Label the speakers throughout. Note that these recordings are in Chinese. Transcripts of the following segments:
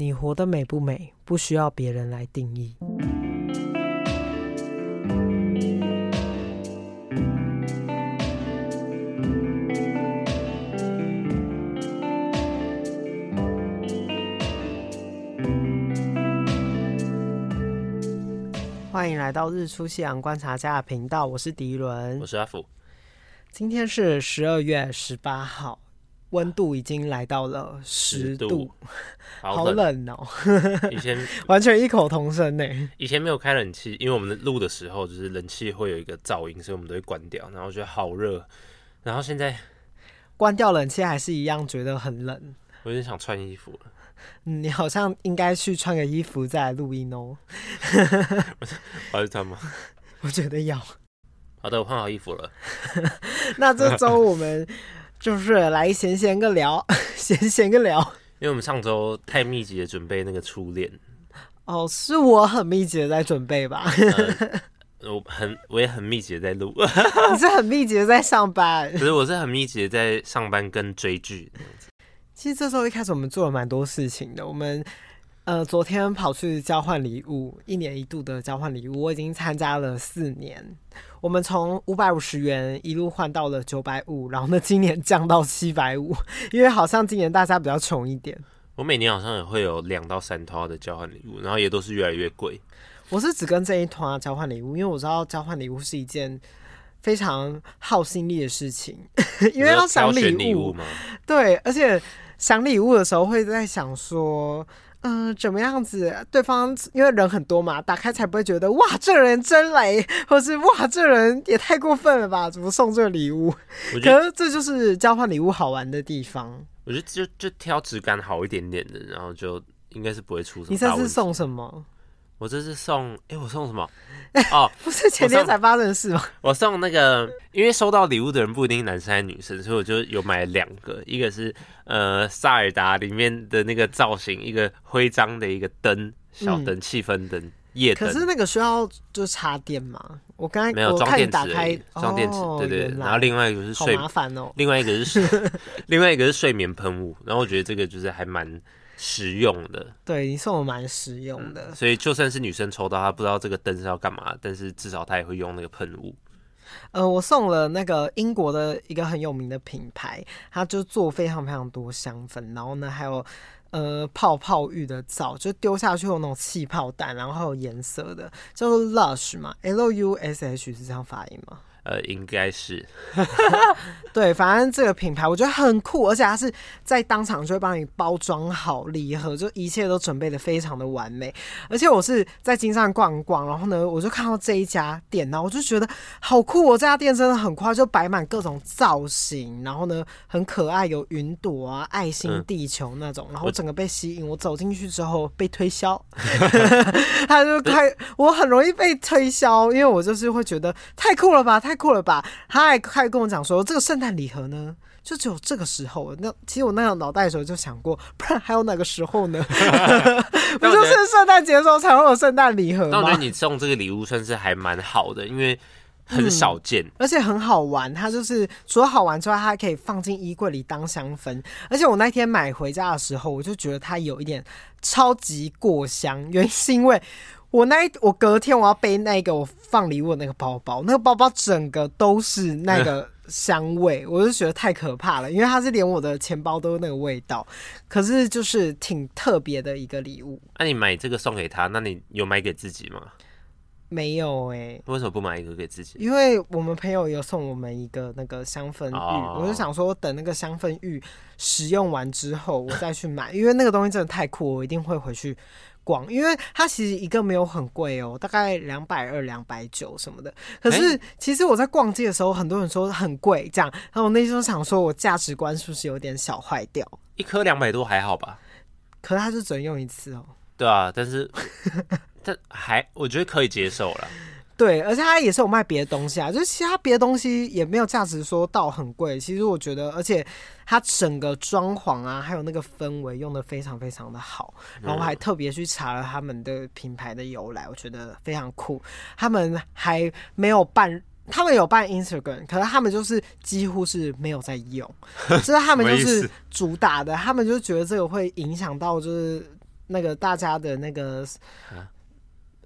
Speaker 1: 你活得美不美，不需要别人来定义。欢迎来到日出夕阳观察家的频道，我是迪伦，
Speaker 2: 我是阿福。
Speaker 1: 今天是十二月十八号。温度已经来到了十度，
Speaker 2: 度
Speaker 1: 好冷哦！
Speaker 2: 以前
Speaker 1: 完全异口同声呢。
Speaker 2: 以前没有开冷气，因为我们录的时候就是冷气会有一个噪音，所以我们都会关掉。然后觉得好热，然后现在
Speaker 1: 关掉冷气还是一样觉得很冷。
Speaker 2: 我有点想穿衣服了。
Speaker 1: 嗯，你好像应该去穿个衣服再来录音哦。
Speaker 2: 我要穿吗？
Speaker 1: 我觉得要。
Speaker 2: 好的，我换好衣服了。
Speaker 1: 那这周我们。就是来闲闲个聊，闲闲个聊。
Speaker 2: 因为我们上周太密集的准备那个初恋。
Speaker 1: 哦，是我很密集的在准备吧？
Speaker 2: 呃、我很，我也很密集的在录。
Speaker 1: 你是很密集的在上班？
Speaker 2: 可是我是很密集的在上班跟追剧。
Speaker 1: 其实这时候一开始我们做了蛮多事情的，我们。呃，昨天跑去交换礼物，一年一度的交换礼物，我已经参加了四年。我们从五百五十元一路换到了九百五，然后呢，今年降到七百五，因为好像今年大家比较穷一点。
Speaker 2: 我每年好像也会有两到三套的交换礼物，然后也都是越来越贵。
Speaker 1: 我是只跟这一团交换礼物，因为我知道交换礼物是一件非常耗心力的事情，因为要想礼物嘛。对，而且想礼物的时候会在想说。嗯、呃，怎么样子？对方因为人很多嘛，打开才不会觉得哇，这人真雷，或是哇，这人也太过分了吧？怎么送这个礼物？可是这就是交换礼物好玩的地方。
Speaker 2: 我觉得就就挑质感好一点点的，然后就应该是不会出什么。
Speaker 1: 你这次送什么？
Speaker 2: 我这是送，哎、欸，我送什么？哦，
Speaker 1: 不是前天才发生的事吗？
Speaker 2: 我送，那个，因为收到礼物的人不一定男生还是女生，所以我就有买两个，一个是呃萨尔达里面的那个造型，一个徽章的一个灯，小灯，气氛灯，夜灯。可
Speaker 1: 是那个需要就插电吗？我刚才
Speaker 2: 没有装电池，装电池，对对，对。然后另外一个是睡，
Speaker 1: 好麻烦哦。
Speaker 2: 另外一个是另外一个是睡眠喷雾，然后我觉得这个就是还蛮。实用的，
Speaker 1: 对，你送我蛮实用的，
Speaker 2: 嗯，所以就算是女生抽到，她不知道这个灯是要干嘛，但是至少她也会用那个喷雾。
Speaker 1: 呃，我送了那个英国的一个很有名的品牌，它就做非常非常多香氛，然后呢，还有呃泡泡浴的皂，就丢下去有那种气泡弹，然后还有颜色的，叫做 Lush 嘛，L U S H 是这样发音吗？
Speaker 2: 呃，应该是，
Speaker 1: 对，反正这个品牌我觉得很酷，而且它是在当场就会帮你包装好礼盒，就一切都准备的非常的完美。而且我是在金山逛逛，然后呢，我就看到这一家店，然后我就觉得好酷哦，这家店真的很快，就摆满各种造型，然后呢，很可爱，有云朵啊、爱心、地球那种，嗯、然后整个被吸引。我，我走进去之后被推销，他就开，我很容易被推销，因为我就是会觉得太酷了吧。太酷了吧！他还开始跟我讲说，这个圣诞礼盒呢，就只有这个时候。那其实我那个脑袋的时候就想过，不然还有哪个时候呢？不就是圣诞节的时候才会有圣诞礼盒吗？
Speaker 2: 那我觉得你送这个礼物算是还蛮好的，因为很少见，嗯，
Speaker 1: 而且很好玩。它就是除了好玩之外，它还可以放进衣柜里当香氛。而且我那天买回家的时候，我就觉得它有一点超级过香，原因是因为。我那一我隔天我要背那个我放礼物的那个包包，那个包包整个都是那个 香味，我就觉得太可怕了，因为它是连我的钱包都是那个味道。可是就是挺特别的一个礼物。
Speaker 2: 那、啊、你买这个送给他，那你有买给自己吗？
Speaker 1: 没有哎、欸。
Speaker 2: 为什么不买一个给自己？
Speaker 1: 因为我们朋友有送我们一个那个香氛浴，oh. 我就想说等那个香氛浴使用完之后我再去买，因为那个东西真的太酷，我一定会回去。广，因为它其实一个没有很贵哦，大概两百二、两百九什么的。可是其实我在逛街的时候，很多人说很贵，这样，然后我那时候想说，我价值观是不是有点小坏掉？
Speaker 2: 一颗两百多还好吧？
Speaker 1: 可是它就只能用一次哦。
Speaker 2: 对啊，但是 这还我觉得可以接受了。
Speaker 1: 对，而且它也是有卖别的东西啊，就是其他别的东西也没有价值说到很贵。其实我觉得，而且它整个装潢啊，还有那个氛围用的非常非常的好。然后我还特别去查了他们的品牌的由来，我觉得非常酷。他们还没有办，他们有办 Instagram，可是他们就是几乎是没有在用，就是他们就是主打的，他们就觉得这个会影响到就是。那个大家的那个，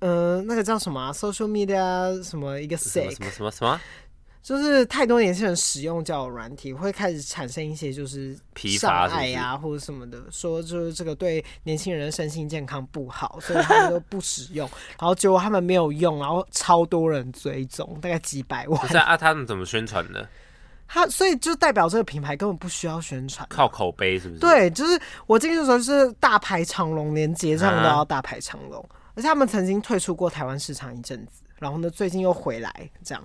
Speaker 1: 呃，那个叫什么、啊、social media 什么一个 sick
Speaker 2: 什么什么什么。
Speaker 1: 就是太多年轻人使用交友软体，会开始产生一些就是障碍啊，或者什么的，说就是这个对年轻人的身心健康不好，所以他们都不使用。然后结果他们没有用，然后超多人追踪，大概几百万。
Speaker 2: 不是啊，他们怎么宣传的？
Speaker 1: 他所以就代表这个品牌根本不需要宣传，
Speaker 2: 靠口碑是不是？
Speaker 1: 对，就是我进去的时候是大排长龙，连结账都要大排长龙，啊、而且他们曾经退出过台湾市场一阵子，然后呢，最近又回来这样。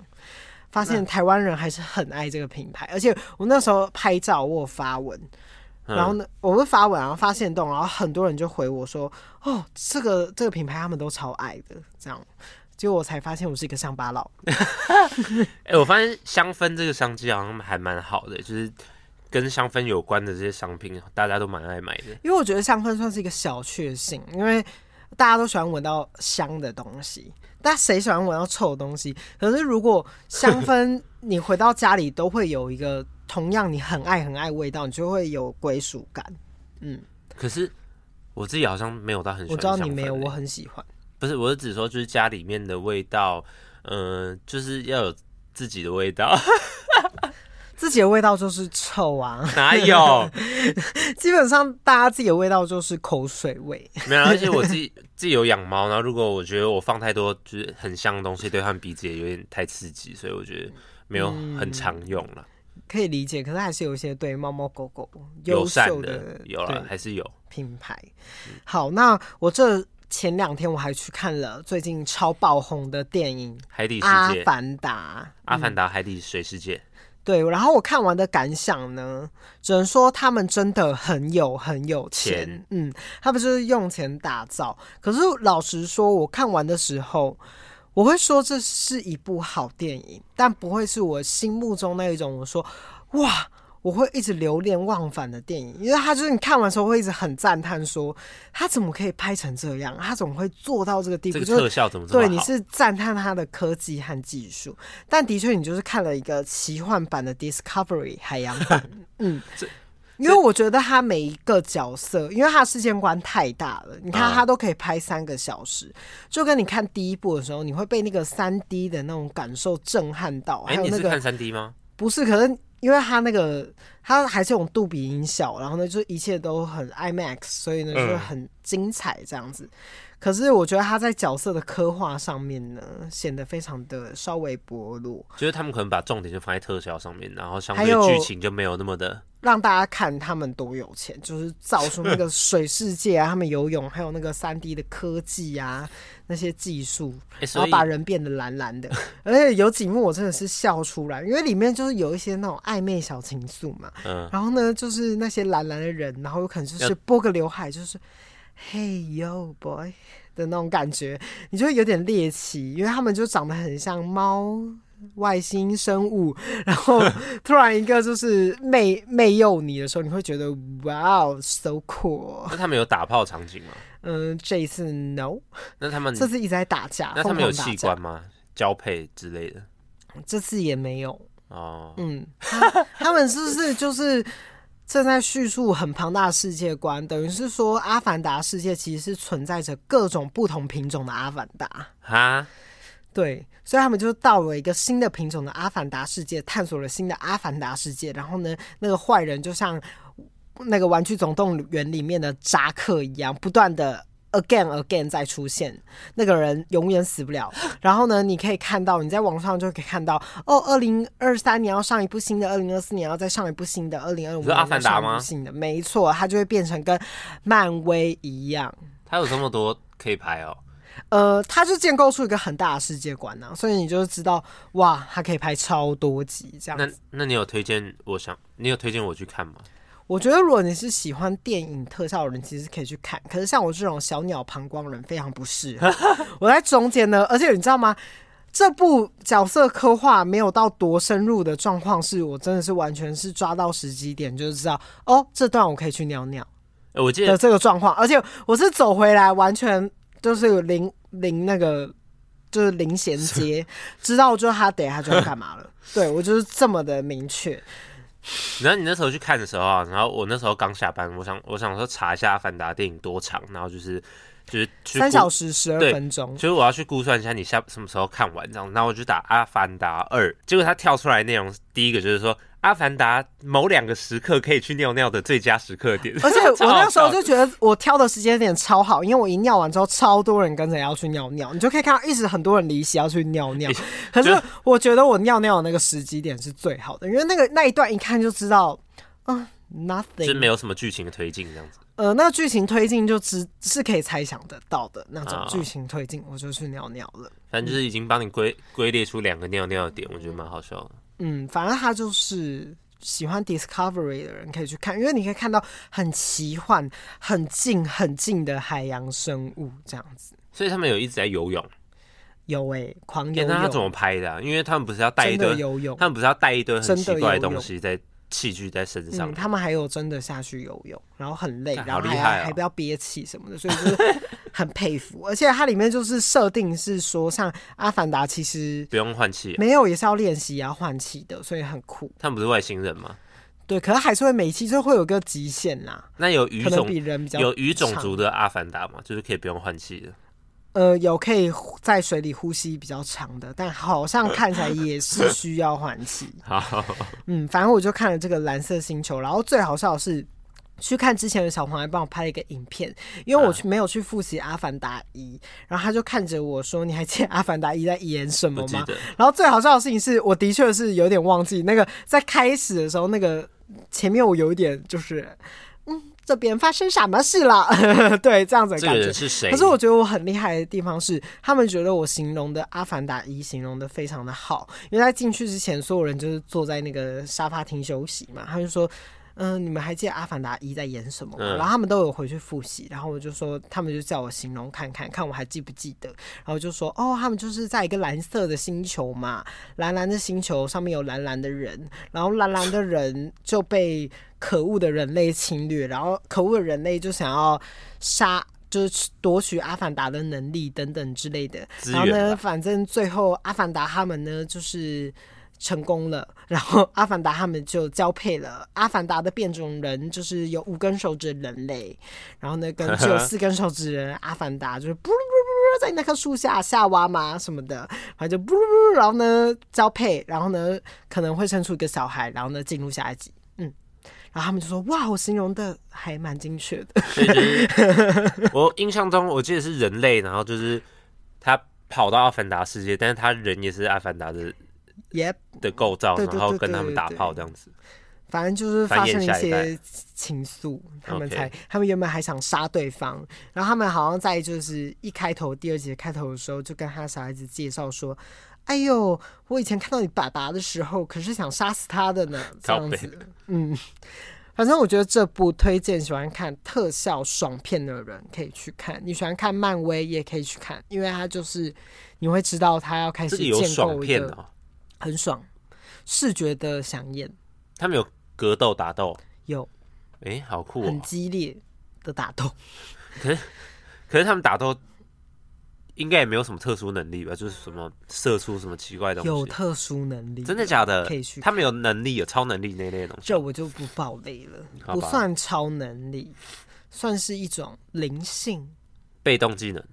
Speaker 1: 发现台湾人还是很爱这个品牌，而且我那时候拍照，我有发文，然后呢，我们发文，然后发现动，然后很多人就回我说：“哦，这个这个品牌他们都超爱的。”这样，结果我才发现我是一个乡巴佬。
Speaker 2: 哎，我发现香氛这个商机好像还蛮好的，就是跟香氛有关的这些商品，大家都蛮爱买的。
Speaker 1: 因为我觉得香氛算是一个小确幸，因为大家都喜欢闻到香的东西。但谁喜欢闻到臭的东西？可是如果香氛，你回到家里都会有一个同样你很爱很爱味道，你就会有归属感。嗯，
Speaker 2: 可是我自己好像没有到很喜欢。
Speaker 1: 我知道你没有，我很喜欢。
Speaker 2: 不是，我是只说就是家里面的味道，嗯、呃，就是要有自己的味道。
Speaker 1: 自己的味道就是臭啊！
Speaker 2: 哪有？
Speaker 1: 基本上大家自己的味道就是口水味。
Speaker 2: 没有，而且我自己 自己有养猫，然后如果我觉得我放太多就是很香的东西，对他们鼻子也有点太刺激，所以我觉得没有很常用了、
Speaker 1: 嗯。可以理解，可是还是有一些对猫猫狗狗
Speaker 2: 友善的，有了还是有
Speaker 1: 品牌。好，那我这前两天我还去看了最近超爆红的电影《
Speaker 2: 海底世界》
Speaker 1: 阿凡达，《
Speaker 2: 阿凡达》海底水世界。
Speaker 1: 对，然后我看完的感想呢，只能说他们真的很有很有钱，钱嗯，他们就是用钱打造。可是老实说，我看完的时候，我会说这是一部好电影，但不会是我心目中那一种。我说，哇。我会一直流连忘返的电影，因为他就是你看完之后会一直很赞叹，说他怎么可以拍成这样，他怎么会做到这个地步？
Speaker 2: 这个特效怎么？
Speaker 1: 对，你是赞叹他的科技和技术，但的确你就是看了一个奇幻版的 Discovery 海洋版，嗯，因为我觉得他每一个角色，因为他的世界观太大了，你看他都可以拍三个小时，就跟你看第一部的时候，你会被那个三 D 的那种感受震撼到。还有那个、
Speaker 2: 你是看三 D 吗？
Speaker 1: 不是，可是。因为他那个，他还是用杜比音效，然后呢，就一切都很 IMAX，所以呢，就很精彩这样子。嗯可是我觉得他在角色的刻画上面呢，显得非常的稍微薄弱。
Speaker 2: 就是他们可能把重点就放在特效上面，然后相对剧情就没有那么的
Speaker 1: 让大家看他们多有钱，就是造出那个水世界啊，他们游泳，还有那个三 D 的科技啊，那些技术，然后把人变得蓝蓝的。而且有几幕我真的是笑出来，因为里面就是有一些那种暧昧小情愫嘛。嗯。然后呢，就是那些蓝蓝的人，然后有可能就是拨个刘海，就是。Hey yo boy 的那种感觉，你就会有点猎奇，因为他们就长得很像猫外星生物，然后突然一个就是媚媚诱你的时候，你会觉得哇哦，so cool。
Speaker 2: 那他们有打炮场景吗？
Speaker 1: 嗯，这一次 no。
Speaker 2: 那他们
Speaker 1: 这次一直在打架，
Speaker 2: 那他们有器官吗？交配之类的？
Speaker 1: 这次也没有
Speaker 2: 哦。
Speaker 1: 嗯，他，他们是不是就是？正在叙述很庞大的世界观，等于是说，阿凡达世界其实是存在着各种不同品种的阿凡达
Speaker 2: 哈，
Speaker 1: 对，所以他们就到了一个新的品种的阿凡达世界，探索了新的阿凡达世界。然后呢，那个坏人就像那个《玩具总动员》里面的扎克一样，不断的。Again, again，再出现那个人永远死不了。然后呢，你可以看到，你在网上就可以看到，哦，二零二三年要上一部新的，二零二四年要再上一部新的，二零二五年要上一部新的。没错，它就会变成跟漫威一样。
Speaker 2: 它有这么多可以拍哦。
Speaker 1: 呃，它就建构出一个很大的世界观呢，所以你就知道，哇，它可以拍超多集这样。
Speaker 2: 那那你有推荐？我想你有推荐我去看吗？
Speaker 1: 我觉得，如果你是喜欢电影特效的人，其实可以去看。可是像我这种小鸟膀胱人，非常不适合。我在中间呢，而且你知道吗？这部角色刻画没有到多深入的状况，是我真的是完全是抓到时机点，就是知道哦，这段我可以去尿尿。
Speaker 2: 我记得
Speaker 1: 这个状况，而且我是走回来，完全就是零零那个，就是零衔接，知道就他等下就要干嘛了。对，我就是这么的明确。
Speaker 2: 然后你那时候去看的时候啊，然后我那时候刚下班，我想我想说查一下《阿凡达》电影多长，然后就是就是
Speaker 1: 三小时十二分钟，
Speaker 2: 所以我要去估算一下你下什么时候看完这样，然后我就打《阿凡达二》，结果它跳出来内容第一个就是说。阿凡达某两个时刻可以去尿尿的最佳时刻点，
Speaker 1: 而且我那个时候就觉得我挑的时间点超好，因为我一尿完之后，超多人跟着要去尿尿，你就可以看到一直很多人离席要去尿尿。可是我觉得我尿尿的那个时机点是最好的，因为那个那一段一看就知道，嗯，nothing，
Speaker 2: 就没有什么剧情的推进这样子。
Speaker 1: 呃，那剧情推进就只是可以猜想得到的那种剧情推进，我就去尿尿了。
Speaker 2: 反正就是已经帮你归归列出两个尿尿的点，我觉得蛮好笑的。
Speaker 1: 嗯，反正他就是喜欢 Discovery 的人可以去看，因为你可以看到很奇幻、很近、很近的海洋生物这样子。
Speaker 2: 所以他们有一直在游泳，
Speaker 1: 有哎、欸，狂游泳。
Speaker 2: 那他怎么拍的、啊？因为他们不是要带一堆游泳，他们不是要带一堆很奇怪的东西在。器具在身上、嗯，
Speaker 1: 他们还有真的下去游泳，然后很累，然后还、
Speaker 2: 哦、
Speaker 1: 还不要憋气什么的，所以就是很佩服。而且它里面就是设定是说，像阿凡达其实
Speaker 2: 不用换气，
Speaker 1: 没有也是要练习要换气的，所以很酷。
Speaker 2: 他们不是外星人吗？
Speaker 1: 对，可是还是会每期，就会有个极限啦。
Speaker 2: 那有鱼种
Speaker 1: 比人比较
Speaker 2: 有鱼种族的阿凡达吗？就是可以不用换气的。
Speaker 1: 呃，有可以在水里呼吸比较长的，但好像看起来也是 需要换气。好，嗯，反正我就看了这个蓝色星球，然后最好笑的是去看之前的小黄还帮我拍了一个影片，因为我去没有去复习《阿凡达一》，然后他就看着我说：“你还记得《阿凡达一》在演什么吗？”然后最好笑的事情是我的确是有点忘记那个在开始的时候，那个前面我有一点就是。这边发生什么事了？对，这样子的感觉。这个人是谁？可是我觉得我很厉害的地方是，他们觉得我形容的《阿凡达一》形容的非常的好。因为在进去之前，所有人就是坐在那个沙发厅休息嘛。他就说：“嗯、呃，你们还记得《阿凡达一》在演什么吗？”嗯、然后他们都有回去复习。然后我就说，他们就叫我形容看看，看我还记不记得。然后就说：“哦，他们就是在一个蓝色的星球嘛，蓝蓝的星球上面有蓝蓝的人，然后蓝蓝的人就被。”可恶的人类侵略，然后可恶的人类就想要杀，就是夺取阿凡达的能力等等之类的。然后呢，反正最后阿凡达他们呢就是成功了，然后阿凡达他们就交配了。阿凡达的变种人就是有五根手指人类，然后呢跟只有四根手指人阿凡达就是不不不在那棵树下夏娃嘛什么的，反正就不不，然后呢交配，然后呢可能会生出一个小孩，然后呢进入下一集。然后他们就说：“哇，我形容的还蛮精确的。”
Speaker 2: 就是我印象中，我记得是人类，然后就是他跑到阿凡达世界，但是他人也是阿凡达的的构造，然后跟他们打炮这样子。
Speaker 1: 反正就是发生一些情愫，他们才，他们原本还想杀对方，然后他们好像在就是一开头第二节开头的时候，就跟他小孩子介绍说。哎呦，我以前看到你爸爸的时候，可是想杀死他的呢。这样子，嗯，反正我觉得这部推荐喜欢看特效爽片的人可以去看，你喜欢看漫威也可以去看，因为他就是你会知道他要开始建构一个很爽视觉的饗宴。
Speaker 2: 他们有格斗打斗，
Speaker 1: 有，
Speaker 2: 哎、欸，好酷、哦，
Speaker 1: 很激烈的打斗。
Speaker 2: 可是，可是他们打斗。应该也没有什么特殊能力吧，就是什么射出什么奇怪的东西。
Speaker 1: 有特殊能力？
Speaker 2: 真的假的？
Speaker 1: 可以去。
Speaker 2: 他们有能力，有超能力那类的东西。
Speaker 1: 这我就不暴雷了，不算超能力，算是一种灵性
Speaker 2: 被动技能。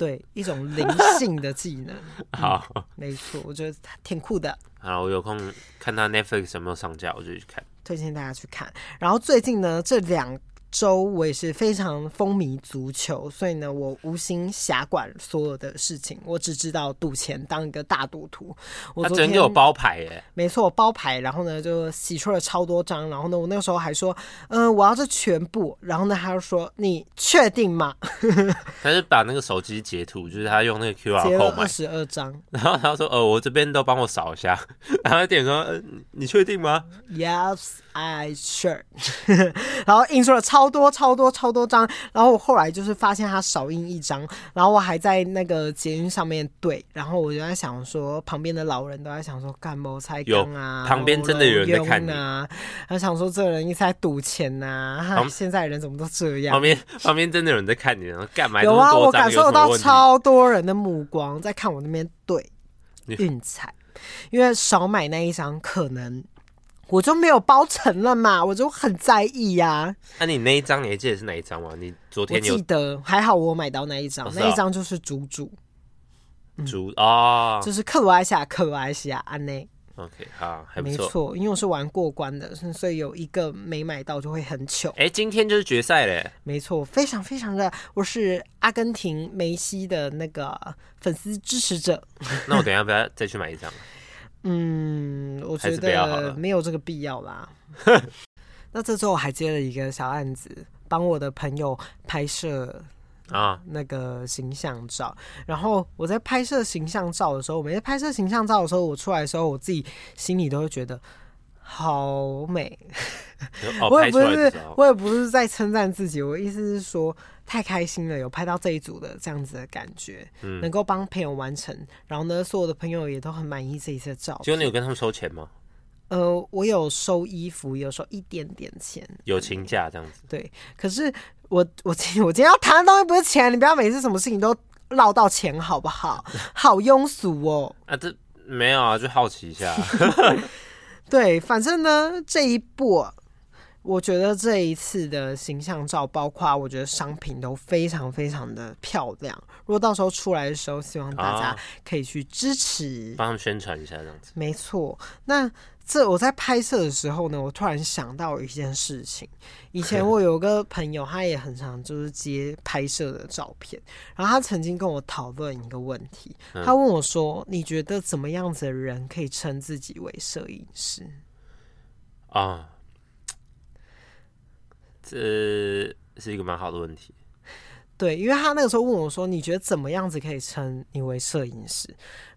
Speaker 1: 对，一种灵性的技能。
Speaker 2: 好，
Speaker 1: 没错，我觉得挺酷的。
Speaker 2: 好，我有空看他 Netflix 有没有上架，我就去看。
Speaker 1: 推荐大家去看。然后最近呢，这两。周我也是非常风靡足球，所以呢，我无心辖管所有的事情，我只知道赌钱，当一个大赌徒。我昨天
Speaker 2: 他真给我包牌耶！
Speaker 1: 没错，我包牌，然后呢就洗出了超多张，然后呢，我那个时候还说，嗯、呃，我要这全部，然后呢，他就说，你确定吗？
Speaker 2: 他是把那个手机截图，就是他用那个 QR code 买
Speaker 1: 二十二张，
Speaker 2: 然后他说，呃，我这边都帮我扫一下，然后店员说，呃，你确定吗
Speaker 1: ？Yes, I sure。然后印出了超。多超多超多张，然后我后来就是发现他少印一张，然后我还在那个捷运上面对，然后我就在想说，旁边的老人都在想说干嘛才刚啊，
Speaker 2: 旁边真的有人在看你
Speaker 1: 啊，他想说这个人一直在赌钱呐、啊，现在人怎么都这样？
Speaker 2: 旁边旁边真的有人在看你，然后干嘛？
Speaker 1: 有啊，我感受到超多人的目光在看我那边对运彩，因为少买那一张可能。我就没有包成了嘛，我就很在意呀、啊。
Speaker 2: 那、啊、你那一张你还记得是哪一张吗？你昨天有
Speaker 1: 记得，还好我买到那一张，那一张就是主主，
Speaker 2: 主啊，嗯哦、就是
Speaker 1: 克罗埃西亚，克罗埃西亚安内。
Speaker 2: OK，好，还
Speaker 1: 没错，因为我是玩过关的，所以有一个没买到就会很糗。
Speaker 2: 哎、欸，今天就是决赛嘞！
Speaker 1: 没错，非常非常的，我是阿根廷梅西的那个粉丝支持者。
Speaker 2: 那我等一下不要再去买一张？
Speaker 1: 嗯，我觉得没有这个必要啦。那这周我还接了一个小案子，帮我的朋友拍摄。啊，那个形象照，然后我在拍摄形象照的时候，我每次拍摄形象照的时候，我出来的时候，我自己心里都会觉得好美。
Speaker 2: 哦、
Speaker 1: 我也不是，我也不是在称赞自己，我意思是说太开心了，有拍到这一组的这样子的感觉，嗯、能够帮朋友完成，然后呢，所有的朋友也都很满意这一次的照片。
Speaker 2: 就你有跟他们收钱吗？
Speaker 1: 呃，我有收衣服，有收一点点钱，
Speaker 2: 友情价这样子。
Speaker 1: 对，可是。我我今我今天要谈的东西不是钱，你不要每次什么事情都唠到钱好不好？好庸俗哦。
Speaker 2: 啊，这没有啊，就好奇一下。
Speaker 1: 对，反正呢，这一部我觉得这一次的形象照，包括我觉得商品都非常非常的漂亮。如果到时候出来的时候，希望大家可以去支持，
Speaker 2: 帮他们宣传一下这样子。
Speaker 1: 没错，那。这我在拍摄的时候呢，我突然想到一件事情。以前 我有个朋友，他也很常就是接拍摄的照片，然后他曾经跟我讨论一个问题，他问我说：“你觉得怎么样子的人可以称自己为摄影师？”
Speaker 2: 啊，这是一个蛮好的问题。
Speaker 1: 对，因为他那个时候问我说：“你觉得怎么样子可以称你为摄影师？”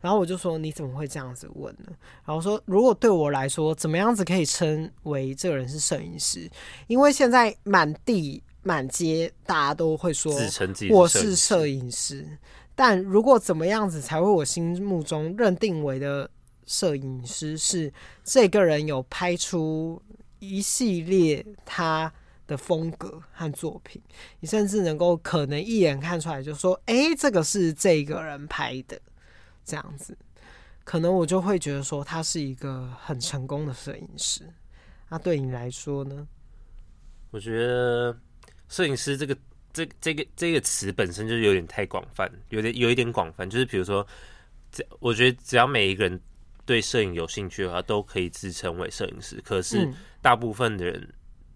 Speaker 1: 然后我就说：“你怎么会这样子问呢？”然后说：“如果对我来说，怎么样子可以称为这个人是摄影师？因为现在满地满街大家都会说我是摄影师，但如果怎么样子才会我心目中认定为的摄影师是这个人有拍出一系列他。”的风格和作品，你甚至能够可能一眼看出来，就说：“哎、欸，这个是这个人拍的。”这样子，可能我就会觉得说他是一个很成功的摄影师。那对你来说呢？
Speaker 2: 我觉得摄影师这个这这个这个词本身就有点太广泛，有点有一点广泛。就是比如说，这我觉得只要每一个人对摄影有兴趣的话，都可以自称为摄影师。可是大部分的人。嗯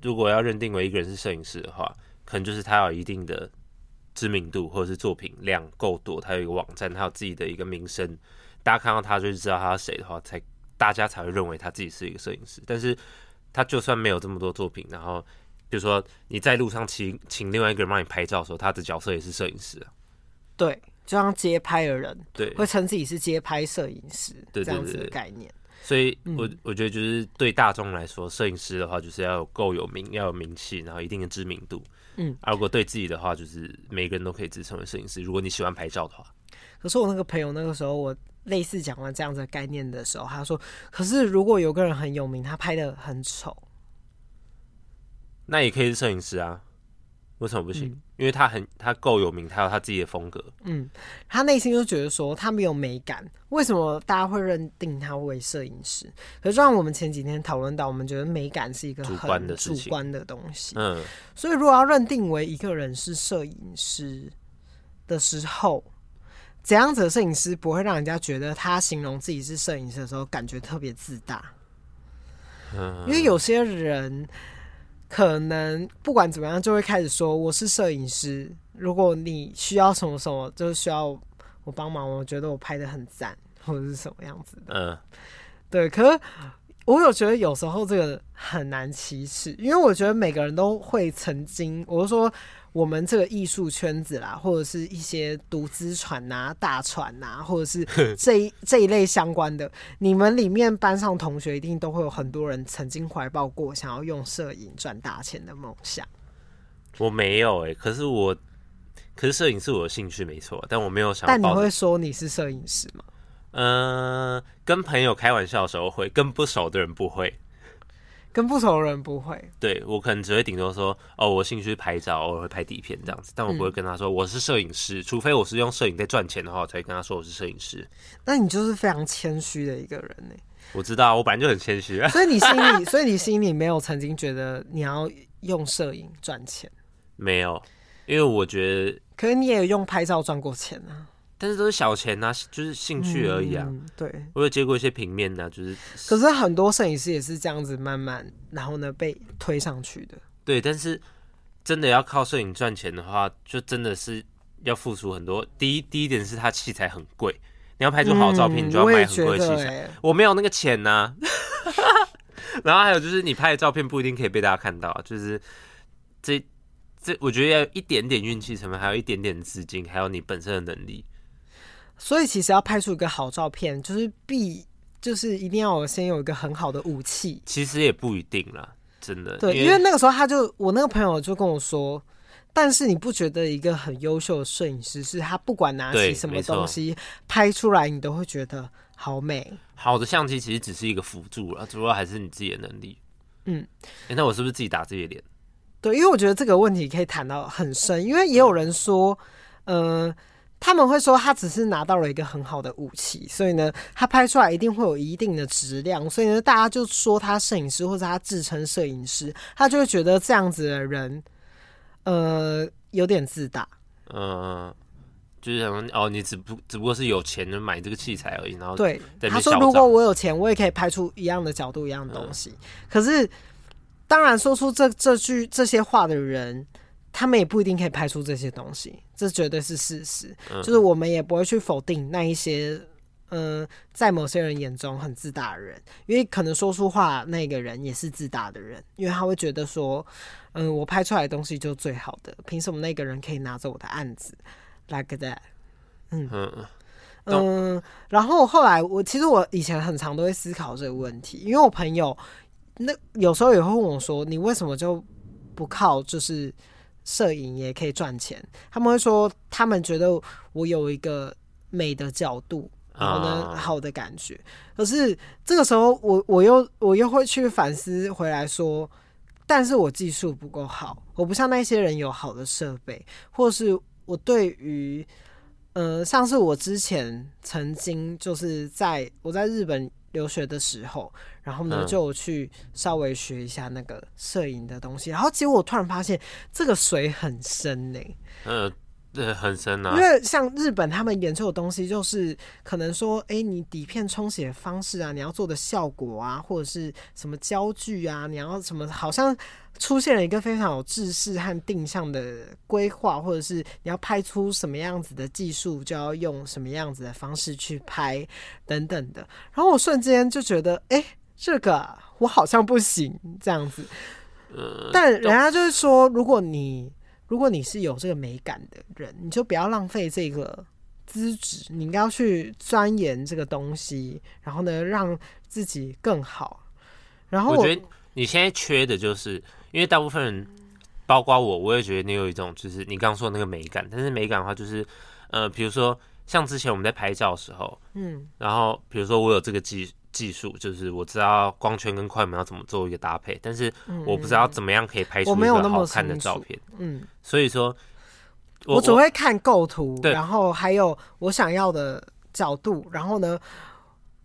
Speaker 2: 如果要认定为一个人是摄影师的话，可能就是他有一定的知名度，或者是作品量够多，他有一个网站，他有自己的一个名声，大家看到他就是知道他是谁的话，才大家才会认为他自己是一个摄影师。但是他就算没有这么多作品，然后比如说你在路上请请另外一个人帮你拍照的时候，他的角色也是摄影师啊。
Speaker 1: 对，就像街拍的人，
Speaker 2: 对，
Speaker 1: 会称自己是街拍摄影师，对，这样子的概念。
Speaker 2: 所以我，我我觉得就是对大众来说，摄影师的话就是要够有名，要有名气，然后一定的知名度。嗯，而如果对自己的话，就是每个人都可以自称为摄影师。如果你喜欢拍照的话，
Speaker 1: 可是我那个朋友那个时候，我类似讲完这样子的概念的时候，他说：“可是如果有个人很有名，他拍的很丑，
Speaker 2: 那也可以是摄影师啊。”为什么不行？嗯、因为他很他够有名，他有他自己的风格。
Speaker 1: 嗯，他内心就觉得说他没有美感。为什么大家会认定他为摄影师？可是就像我们前几天讨论到，我们觉得美感是一个很主观的主观的东西。嗯，所以如果要认定为一个人是摄影师的时候，怎样子的摄影师不会让人家觉得他形容自己是摄影师的时候感觉特别自大？嗯，因为有些人。可能不管怎么样，就会开始说我是摄影师。如果你需要什么什么，就需要我帮忙，我觉得我拍的很赞，或者是什么样子的。嗯，对。可是我有觉得有时候这个很难启齿，因为我觉得每个人都会曾经，我就说。我们这个艺术圈子啦，或者是一些独资船呐、大船呐、啊，或者是这一这一类相关的，你们里面班上同学一定都会有很多人曾经怀抱过想要用摄影赚大钱的梦想。
Speaker 2: 我没有哎、欸，可是我，可是摄影是我的兴趣没错，但我没有想。
Speaker 1: 但你会说你是摄影师吗？
Speaker 2: 嗯、呃，跟朋友开玩笑的时候会，跟不熟的人不会。
Speaker 1: 跟不熟的人不会，
Speaker 2: 对，我可能只会顶多说哦，我兴趣是拍照，偶尔会拍底片这样子，但我不会跟他说我是摄影师，嗯、除非我是用摄影在赚钱的话，我才会跟他说我是摄影师。
Speaker 1: 那你就是非常谦虚的一个人呢。
Speaker 2: 我知道，我本来就很谦虚啊。
Speaker 1: 所以你心里，所以你心里没有曾经觉得你要用摄影赚钱？
Speaker 2: 没有，因为我觉得，
Speaker 1: 可是你也有用拍照赚过钱啊。
Speaker 2: 但是都是小钱啊，就是兴趣而已啊。
Speaker 1: 嗯、对，
Speaker 2: 我有接过一些平面的、啊，就是。
Speaker 1: 可是很多摄影师也是这样子慢慢，然后呢被推上去的。
Speaker 2: 对，但是真的要靠摄影赚钱的话，就真的是要付出很多。第一，第一点是它器材很贵，你要拍出好照片，你就要买很贵的器材。嗯、我，我没有那个钱呐、啊。然后还有就是，你拍的照片不一定可以被大家看到，就是这这，我觉得要一点点运气成分，还有一点点资金，还有你本身的能力。
Speaker 1: 所以其实要拍出一个好照片，就是必就是一定要先有一个很好的武器。
Speaker 2: 其实也不一定啦，真的。
Speaker 1: 对，因为，因为那个时候他就我那个朋友就跟我说，但是你不觉得一个很优秀的摄影师是他不管拿起什么东西拍出来，你都会觉得好美。
Speaker 2: 好的相机其实只是一个辅助了，主要还是你自己的能力。嗯，欸，那我是不是自己打自己的脸？
Speaker 1: 对，因为我觉得这个问题可以谈到很深，因为也有人说，嗯、呃。他们会说他只是拿到了一个很好的武器，所以呢，他拍出来一定会有一定的质量。所以呢，大家就说他摄影师或者他自称摄影师，他就会觉得这样子的人，呃，有点自大。
Speaker 2: 嗯，就是想哦，你只不只不过是有钱能买这个器材而已。然后
Speaker 1: 对，他说如果我有钱，我也可以拍出一样的角度、一样的东西。嗯、可是，当然说出这这句这些话的人。他们也不一定可以拍出这些东西，这绝对是事实。嗯、就是我们也不会去否定那一些，嗯、呃，在某些人眼中很自大的人，因为可能说出话那个人也是自大的人，因为他会觉得说，嗯、呃，我拍出来的东西就最好的，凭什么那个人可以拿走我的案子？Like that，嗯嗯嗯。然后后来我其实我以前很常都会思考这个问题，因为我朋友那有时候也会问我说，你为什么就不靠就是？摄影也可以赚钱，他们会说他们觉得我有一个美的角度，然后呢好的感觉。可是这个时候我我又我又会去反思回来说，但是我技术不够好，我不像那些人有好的设备，或是我对于呃像是我之前曾经就是在我在日本。留学的时候，然后呢，就去稍微学一下那个摄影的东西，嗯、然后结果我突然发现这个水很深呢、欸。嗯，对，很深啊。因为像日本他们研究的东西，就是可能说，哎，你底片冲洗的方式啊，你要做的效果啊，或者是什么焦距啊，你要什么，好像。出现了一个非常有制式和定向的规划，或者是你要拍出什么样子的技术，就要用什么样子的方式去拍，等等的。然后我瞬间就觉得，哎、欸，这个我好像不行这样子。但人家就是说，如果你如果你是有这个美感的人，你就不要浪费这个资质，你应该要去钻研这个东西，然后呢，让自己更好。然后我，我觉得
Speaker 2: 你现在缺的就是。因为大部分人，包括我，我也觉得你有一种，就是你刚刚说的那个美感。但是美感的话，就是，呃，比如说像之前我们在拍照的时候，嗯，然后比如说我有这个技技术，就是我知道光圈跟快门要怎么做一个搭配，但是我不知道怎么样可以拍出一个好看的照片，嗯，所以说
Speaker 1: 我，我只会看构图，然后还有我想要的角度，然后呢，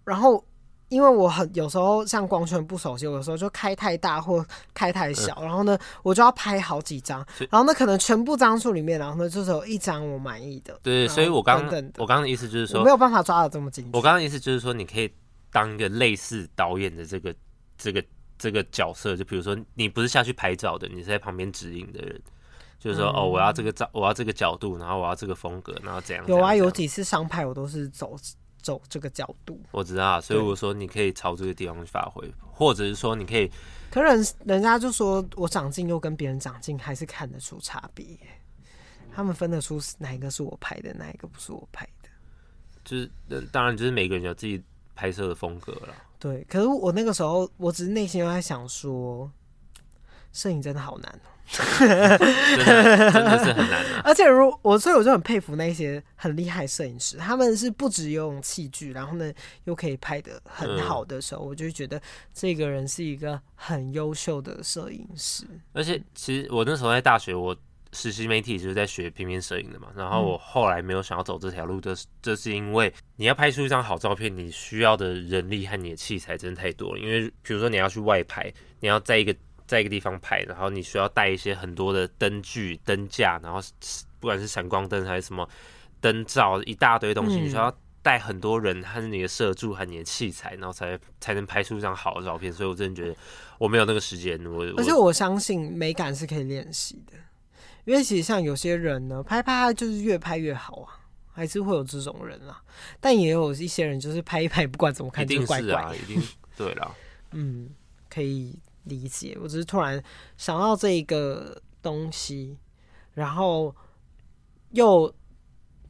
Speaker 1: 然后。因为我很有时候像光圈不熟悉，我有时候就开太大或开太小，嗯、然后呢，我就要拍好几张，然后呢，可能全部张数里面，然后呢，就只有一张我满意的。
Speaker 2: 对，所以我刚我刚刚的意思就是说，
Speaker 1: 我没有办法抓的这么紧。
Speaker 2: 我刚刚的意思就是说，你可以当一个类似导演的这个这个这个角色，就比如说你不是下去拍照的，你是在旁边指引的人，就是说、嗯、哦，我要这个照，我要这个角度，然后我要这个风格，然后怎样？有啊，
Speaker 1: 有几次商拍我都是走。走这个角度，
Speaker 2: 我知道，所以我说你可以朝这个地方去发挥，或者是说你可以，
Speaker 1: 可人人家就说我长进又跟别人长进还是看得出差别，他们分得出哪一个是我拍的，哪一个不是我拍的，
Speaker 2: 就是当然就是每个人有自己拍摄的风格了。
Speaker 1: 对，可是我那个时候，我只是内心又在想说，摄影真的好难。
Speaker 2: 真的真的是很难的，
Speaker 1: 而且如我，所以我就很佩服那些很厉害摄影师，他们是不只用器具，然后呢又可以拍的很好的时候，我就觉得这个人是一个很优秀的摄影师。
Speaker 2: 而且其实我那时候在大学，我实习媒体就是在学平面摄影的嘛，然后我后来没有想要走这条路，这是这是因为你要拍出一张好照片，你需要的人力和你的器材真的太多了。因为比如说你要去外拍，你要在一个在一个地方拍，然后你需要带一些很多的灯具、灯架，然后不管是闪光灯还是什么灯罩，一大堆东西，你需要带很多人和你的摄助和你的器材，然后才才能拍出一张好的照片。所以我真的觉得我没有那个时间。我
Speaker 1: 而且我相信美感是可以练习的。因为其实像有些人呢，拍拍就是越拍越好啊，还是会有这种人啊。但也有一些人就是拍一拍，不管怎么看就怪怪的。
Speaker 2: 一定是啊，一定对了。
Speaker 1: 嗯，可以理解。我只是突然想到这一个东西，然后又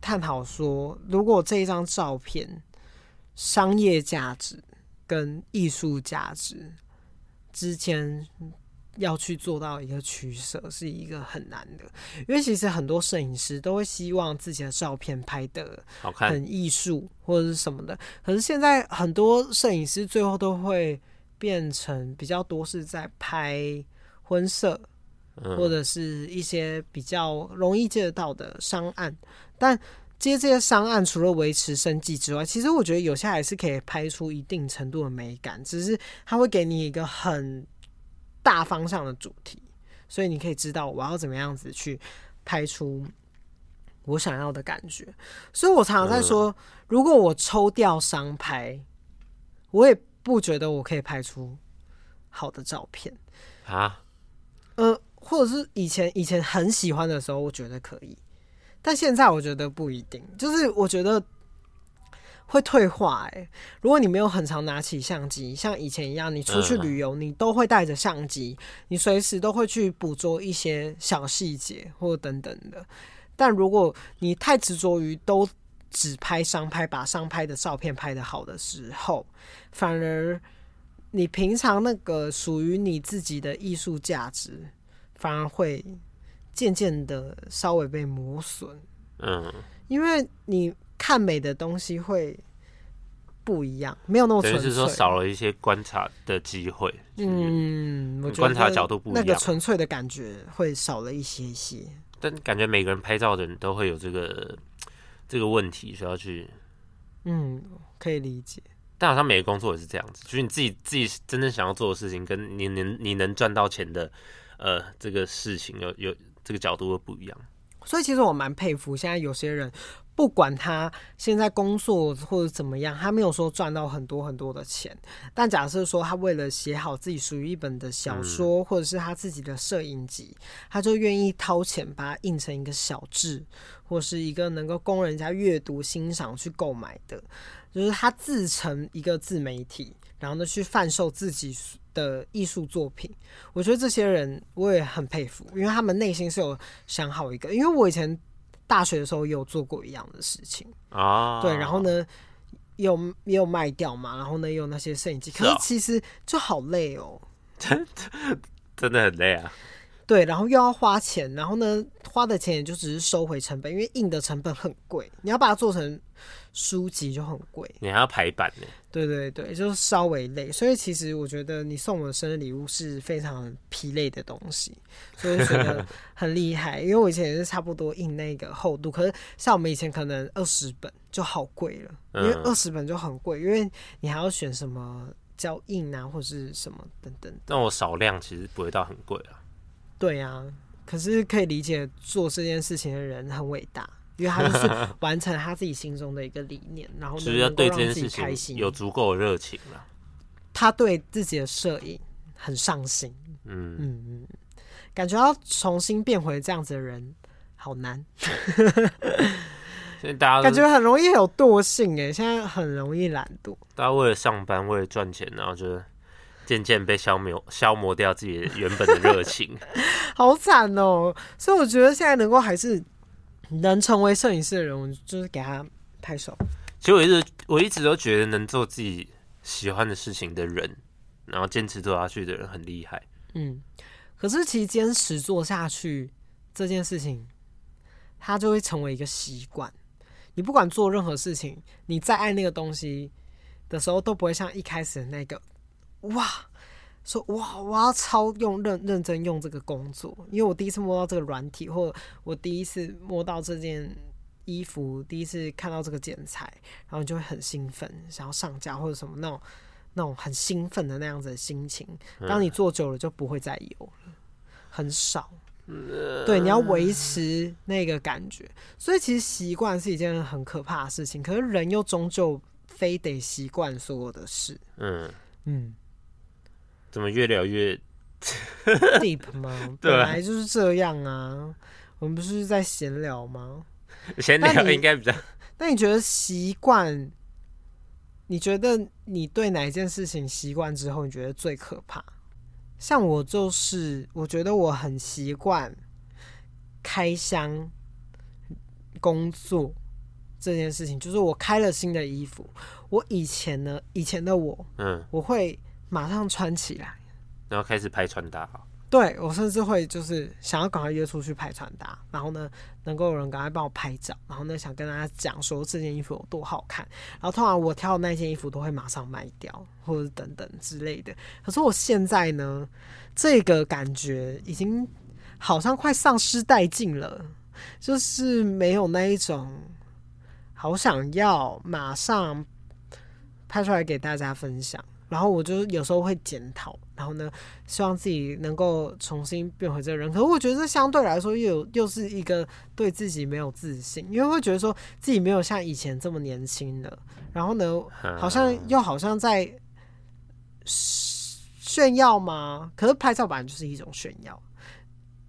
Speaker 1: 探讨说，如果这一张照片商业价值跟艺术价值之间。要去做到一个取舍，是一个很难的，因为其实很多摄影师都会希望自己的照片拍得好看、很艺术或者是什么的。可是现在很多摄影师最后都会变成比较多是在拍婚摄，或者是一些比较容易接得到的商案。但接这些商案，除了维持生计之外，其实我觉得有些还是可以拍出一定程度的美感，只是它会给你一个很。大方向的主题，所以你可以知道我要怎么样子去拍出我想要的感觉。所以我常常在说，如果我抽掉商拍，我也不觉得我可以拍出好的照片啊。呃，或者是以前以前很喜欢的时候，我觉得可以，但现在我觉得不一定。就是我觉得。会退化哎、欸！如果你没有很常拿起相机，像以前一样，你出去旅游，你都会带着相机，你随时都会去捕捉一些小细节或等等的。但如果你太执着于都只拍商拍，把商拍的照片拍得好的时候，反而你平常那个属于你自己的艺术价值，反而会渐渐的稍微被磨损。嗯，因为你。看美的东西会不一样，没有那么纯粹，
Speaker 2: 就是说少了一些观察的机会。
Speaker 1: 嗯，我觉
Speaker 2: 得观察角度不一样，
Speaker 1: 那个纯粹的感觉会少了一些些。
Speaker 2: 但感觉每个人拍照的人都会有这个这个问题需要去，
Speaker 1: 嗯，可以理解。
Speaker 2: 但好像每个工作也是这样子，就是你自己自己真正想要做的事情，跟你能你能赚到钱的呃这个事情有有这个角度会不一样。
Speaker 1: 所以其实我蛮佩服现在有些人。不管他现在工作或者怎么样，他没有说赚到很多很多的钱。但假设说他为了写好自己属于一本的小说，或者是他自己的摄影集，他就愿意掏钱把它印成一个小志，或是一个能够供人家阅读欣赏去购买的，就是他自成一个自媒体，然后呢去贩售自己的艺术作品。我觉得这些人我也很佩服，因为他们内心是有想好一个。因为我以前。大学的时候也有做过一样的事情。啊，对，然后呢，有也有卖掉嘛，然后呢，也有那些摄影机，可是其实就好累哦，
Speaker 2: 真 真的很累啊。
Speaker 1: 对，然后又要花钱，然后呢，花的钱也就只是收回成本，因为印的成本很贵，你要把它做成书籍就很贵，
Speaker 2: 你还要排版呢。
Speaker 1: 对对对，就是稍微累，所以其实我觉得你送我的生日礼物是非常疲累的东西，所以我觉得很厉害。因为我以前也是差不多印那个厚度，可是像我们以前可能二十本就好贵了，因为二十本就很贵，因为你还要选什么胶印啊或者是什么等等。
Speaker 2: 那我少量其实不会到很贵啊。
Speaker 1: 对啊，可是可以理解做这件事情的人很伟大。因为他就是完成他自己心中的一个理念，然后能够让自己开心，
Speaker 2: 有足够的热情了。
Speaker 1: 他对自己的摄影很上心，嗯嗯嗯，感觉要重新变回这样子的人好
Speaker 2: 难。大家
Speaker 1: 感觉很容易有惰性哎，现在很容易懒惰。
Speaker 2: 大家为了上班，为了赚钱，然后就渐渐被消磨消磨掉自己原本的热情，
Speaker 1: 好惨哦。所以我觉得现在能够还是。能成为摄影师的人，我就是给他拍手。
Speaker 2: 其实我一直我一直都觉得能做自己喜欢的事情的人，然后坚持做下去的人很厉害。
Speaker 1: 嗯，可是其实坚持做下去这件事情，它就会成为一个习惯。你不管做任何事情，你再爱那个东西的时候，都不会像一开始的那个哇，说哇，我要超用认认真用这个工作，因为我第一次摸到这个软体，或者我第一次摸到这件衣服，第一次看到这个剪裁，然后你就会很兴奋，想要上架或者什么那种那种很兴奋的那样子的心情。当你做久了，就不会再有了，很少。对，你要维持那个感觉，所以其实习惯是一件很可怕的事情。可是人又终究非得习惯所有的事。嗯嗯，
Speaker 2: 怎么越聊越
Speaker 1: deep 吗？本来就是这样啊。我们不是在闲聊吗？
Speaker 2: 闲聊应该比较。
Speaker 1: 那你觉得习惯？你觉得你对哪一件事情习惯之后，你觉得最可怕？像我就是，我觉得我很习惯开箱工作这件事情。就是我开了新的衣服，我以前呢，以前的我，嗯，我会马上穿起来，
Speaker 2: 然后开始拍穿搭。
Speaker 1: 对，我甚至会就是想要赶快约出去拍穿搭，然后呢，能够有人赶快帮我拍照，然后呢，想跟大家讲说这件衣服有多好看，然后通常我挑的那件衣服都会马上卖掉，或者等等之类的。可是我现在呢，这个感觉已经好像快丧失殆尽了，就是没有那一种好想要马上拍出来给大家分享。然后我就有时候会检讨，然后呢，希望自己能够重新变回这个人。可是我觉得这相对来说又有又是一个对自己没有自信，因为会觉得说自己没有像以前这么年轻了。然后呢，好像又好像在炫耀吗？可是拍照本来就是一种炫耀，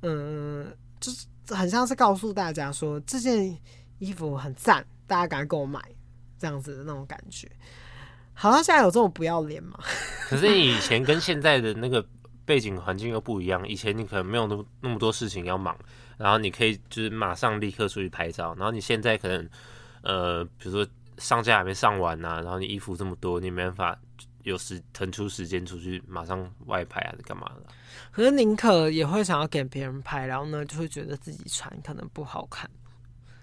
Speaker 1: 嗯，就是很像是告诉大家说这件衣服很赞，大家赶快给我买，这样子的那种感觉。好像现在有这么不要脸吗？
Speaker 2: 可是你以前跟现在的那个背景环境又不一样。以前你可能没有那么那么多事情要忙，然后你可以就是马上立刻出去拍照。然后你现在可能呃，比如说上架还没上完呐、啊，然后你衣服这么多，你没办法有时腾出时间出去马上外拍还是，干嘛的？
Speaker 1: 可是宁可也会想要给别人拍，然后呢就会觉得自己穿可能不好看。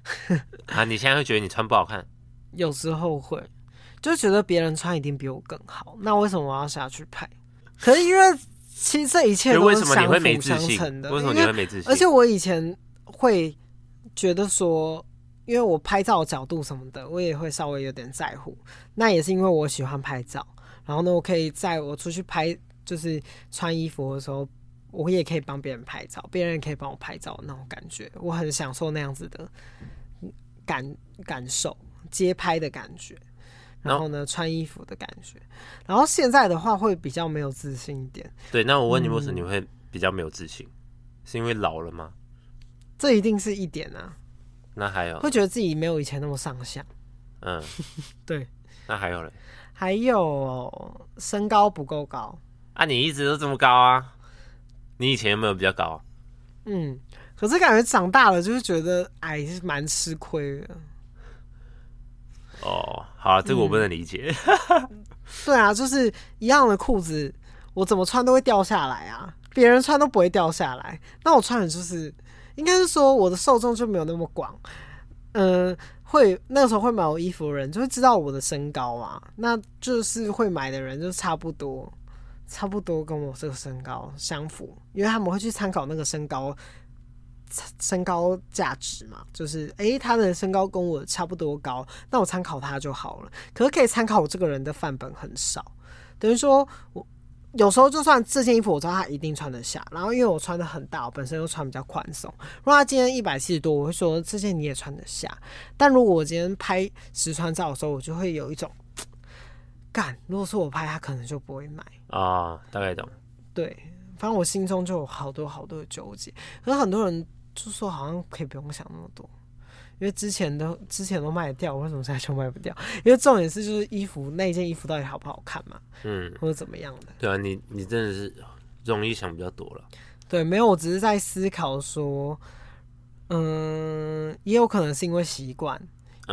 Speaker 2: 啊，你现在会觉得你穿不好看？
Speaker 1: 有时候会。就觉得别人穿一定比我更好，那为什么我要下去拍？可是因为其实这一切都是相辅相成的。
Speaker 2: 为什么你会没自信？
Speaker 1: 而且我以前会觉得说，因为我拍照角度什么的，我也会稍微有点在乎。那也是因为我喜欢拍照，然后呢，我可以在我出去拍，就是穿衣服的时候，我也可以帮别人拍照，别人也可以帮我拍照那种感觉，我很享受那样子的感感受，街拍的感觉。然后呢，穿衣服的感觉。然后现在的话，会比较没有自信一点。
Speaker 2: 对，那我问你，为什么你会比较没有自信？是因为老了吗？
Speaker 1: 这一定是一点啊。
Speaker 2: 那还有？
Speaker 1: 会觉得自己没有以前那么上相。
Speaker 2: 嗯，
Speaker 1: 对。
Speaker 2: 那还有嘞？
Speaker 1: 还有身高不够高。
Speaker 2: 啊，你一直都这么高啊？你以前有没有比较高？
Speaker 1: 嗯，可是感觉长大了，就是觉得矮是蛮吃亏的。
Speaker 2: 哦，好啊，这个我不能理解。
Speaker 1: 嗯、对啊，就是一样的裤子，我怎么穿都会掉下来啊，别人穿都不会掉下来。那我穿的就是，应该是说我的受众就没有那么广。嗯、呃，会那个时候会买我衣服的人就会知道我的身高啊，那就是会买的人就差不多，差不多跟我这个身高相符，因为他们会去参考那个身高。身高价值嘛，就是诶、欸，他的身高跟我差不多高，那我参考他就好了。可是可以参考我这个人的范本很少，等于说我有时候就算这件衣服我知道他一定穿得下，然后因为我穿的很大，我本身又穿比较宽松。如果他今天一百七十多，我会说这件你也穿得下。但如果我今天拍实穿照的时候，我就会有一种干，如果说我拍他，可能就不会买
Speaker 2: 啊、哦。大概懂。
Speaker 1: 对，反正我心中就有好多好多的纠结。可是很多人。就说好像可以不用想那么多，因为之前都之前都卖得掉，为什么现在就卖不掉？因为重点是就是衣服那一件衣服到底好不好看嘛，嗯，或者怎么样的？
Speaker 2: 对啊，你你真的是容易想比较多了。
Speaker 1: 对，没有，我只是在思考说，嗯，也有可能是因为习惯，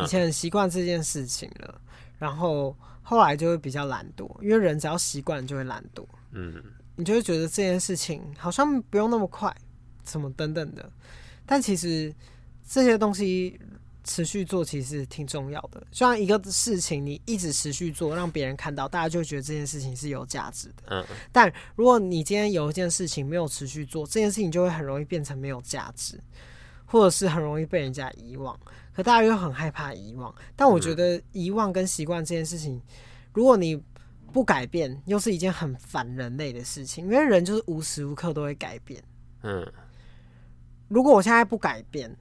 Speaker 1: 以前很习惯这件事情了，嗯，然后后来就会比较懒惰，因为人只要习惯就会懒惰，嗯，你就会觉得这件事情好像不用那么快。什么等等的，但其实这些东西持续做其实挺重要的。像一个事情，你一直持续做，让别人看到，大家就觉得这件事情是有价值的。
Speaker 2: 嗯。
Speaker 1: 但如果你今天有一件事情没有持续做，这件事情就会很容易变成没有价值，或者是很容易被人家遗忘。可大家又很害怕遗忘。但我觉得遗忘跟习惯这件事情，如果你不改变，又是一件很反人类的事情，因为人就是无时无刻都会改变。
Speaker 2: 嗯。
Speaker 1: 如果我现在不改变，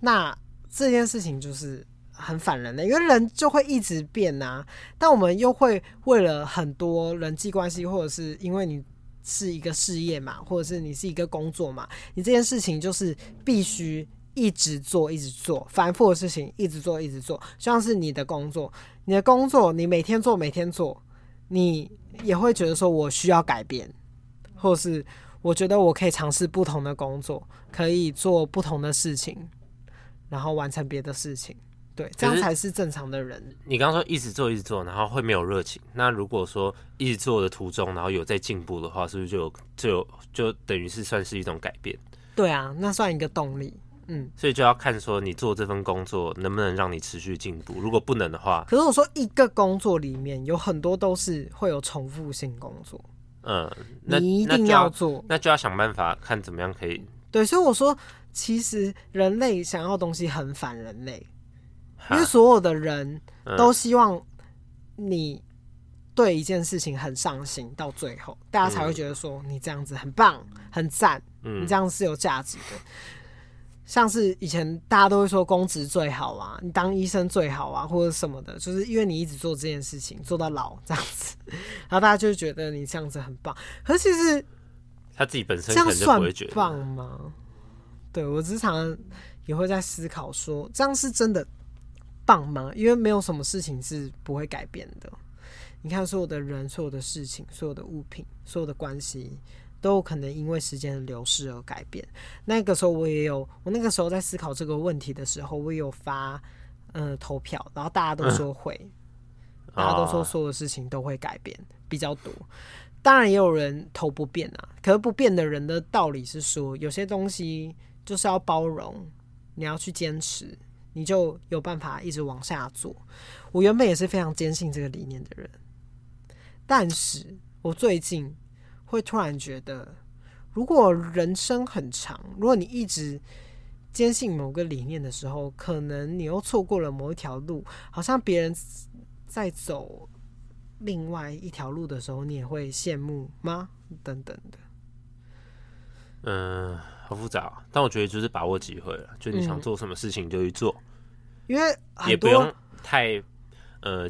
Speaker 1: 那这件事情就是很反人类，因为人就会一直变、啊。但我们又会为了很多人际关系，或者是因为你是一个事业嘛，或者是你是一个工作嘛，你这件事情就是必须一直做，一直做，反复的事情一直做，一直做。像是你的工作，你的工作你每天做，每天做，你也会觉得说我需要改变，或是。我觉得我可以尝试不同的工作，可以做不同的事情，然后完成别的事情，对，这样才是正常的人。
Speaker 2: 你刚刚说一直做一直做，然后会没有热情。那如果说一直做的途中，然后有在进步的话，是不是就有就有就等于是算是一种改变？
Speaker 1: 对啊，那算一个动力。嗯，
Speaker 2: 所以就要看说你做这份工作能不能让你持续进步。如果不能的话，
Speaker 1: 可是我说一个工作里面有很多都是会有重复性工作。
Speaker 2: 嗯，那
Speaker 1: 你一定要做
Speaker 2: 那，那就要想办法看怎么样可以。
Speaker 1: 对，所以我说，其实人类想要的东西很反人类，因为所有的人都希望你对一件事情很上心，到最后大家才会觉得说你这样子很棒、很赞，你这样是有价值的。像是以前大家都会说公职最好啊，你当医生最好啊，或者什么的，就是因为你一直做这件事情做到老这样子，然后大家就觉得你这样子很棒。可是其实
Speaker 2: 他自己本身
Speaker 1: 这样算棒吗？对，我时常也会在思考说，这样是真的棒吗？因为没有什么事情是不会改变的。你看，所有的人、所有的事情、所有的物品、所有的关系。都有可能因为时间的流逝而改变。那个时候我也有，我那个时候在思考这个问题的时候，我也有发呃投票，然后大家都说会，嗯、大家都说所有事情都会改变比较多。当然也有人投不变啊，可是不变的人的道理是说，有些东西就是要包容，你要去坚持，你就有办法一直往下做。我原本也是非常坚信这个理念的人，但是我最近。会突然觉得，如果人生很长，如果你一直坚信某个理念的时候，可能你又错过了某一条路，好像别人在走另外一条路的时候，你也会羡慕吗？等等的。
Speaker 2: 嗯，好复杂，但我觉得就是把握机会了，就你想做什么事情就去做，
Speaker 1: 因为
Speaker 2: 也不用太呃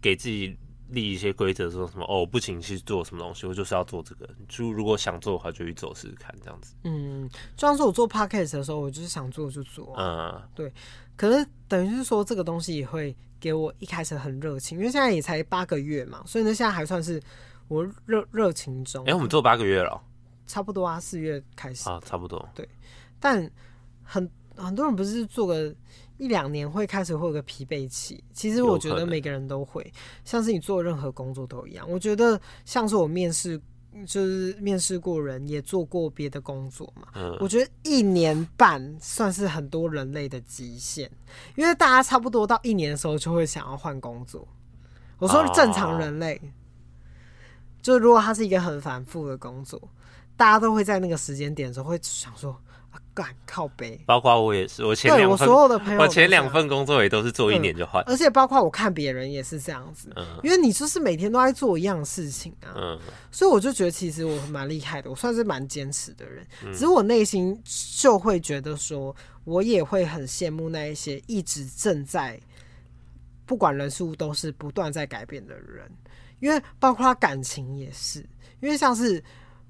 Speaker 2: 给自己。立一些规则，说什么哦，不请去做什么东西，我就是要做这个。就如果想做的话，就去做试试看，这样子。
Speaker 1: 嗯，就像是我做 podcast 的时候，我就是想做就做。
Speaker 2: 嗯，
Speaker 1: 对。可是等于是说，这个东西也会给我一开始很热情，因为现在也才八个月嘛，所以呢，现在还算是我热热情中。
Speaker 2: 哎、欸，我们做八个月了，
Speaker 1: 差不多啊，四月开始
Speaker 2: 啊，差不多。
Speaker 1: 对，但很很多人不是做个。一两年会开始会有个疲惫期，其实我觉得每个人都会，像是你做任何工作都一样。我觉得像是我面试，就是面试过人，也做过别的工作嘛。嗯，我觉得一年半算是很多人类的极限，因为大家差不多到一年的时候就会想要换工作。我说正常人类，就如果他是一个很繁复的工作，大家都会在那个时间点的时候会想说。干靠背，
Speaker 2: 包括我也是，我前两份，
Speaker 1: 我所有的朋友，
Speaker 2: 我前两份工作也都是做一年就换，
Speaker 1: 而且包括我看别人也是这样子，嗯，因为你就是每天都在做一样事情啊，嗯，所以我就觉得其实我蛮厉害的，我算是蛮坚持的人，只是我内心就会觉得说，我也会很羡慕那一些一直正在不管人事物都是不断在改变的人，因为包括他感情也是，因为像是。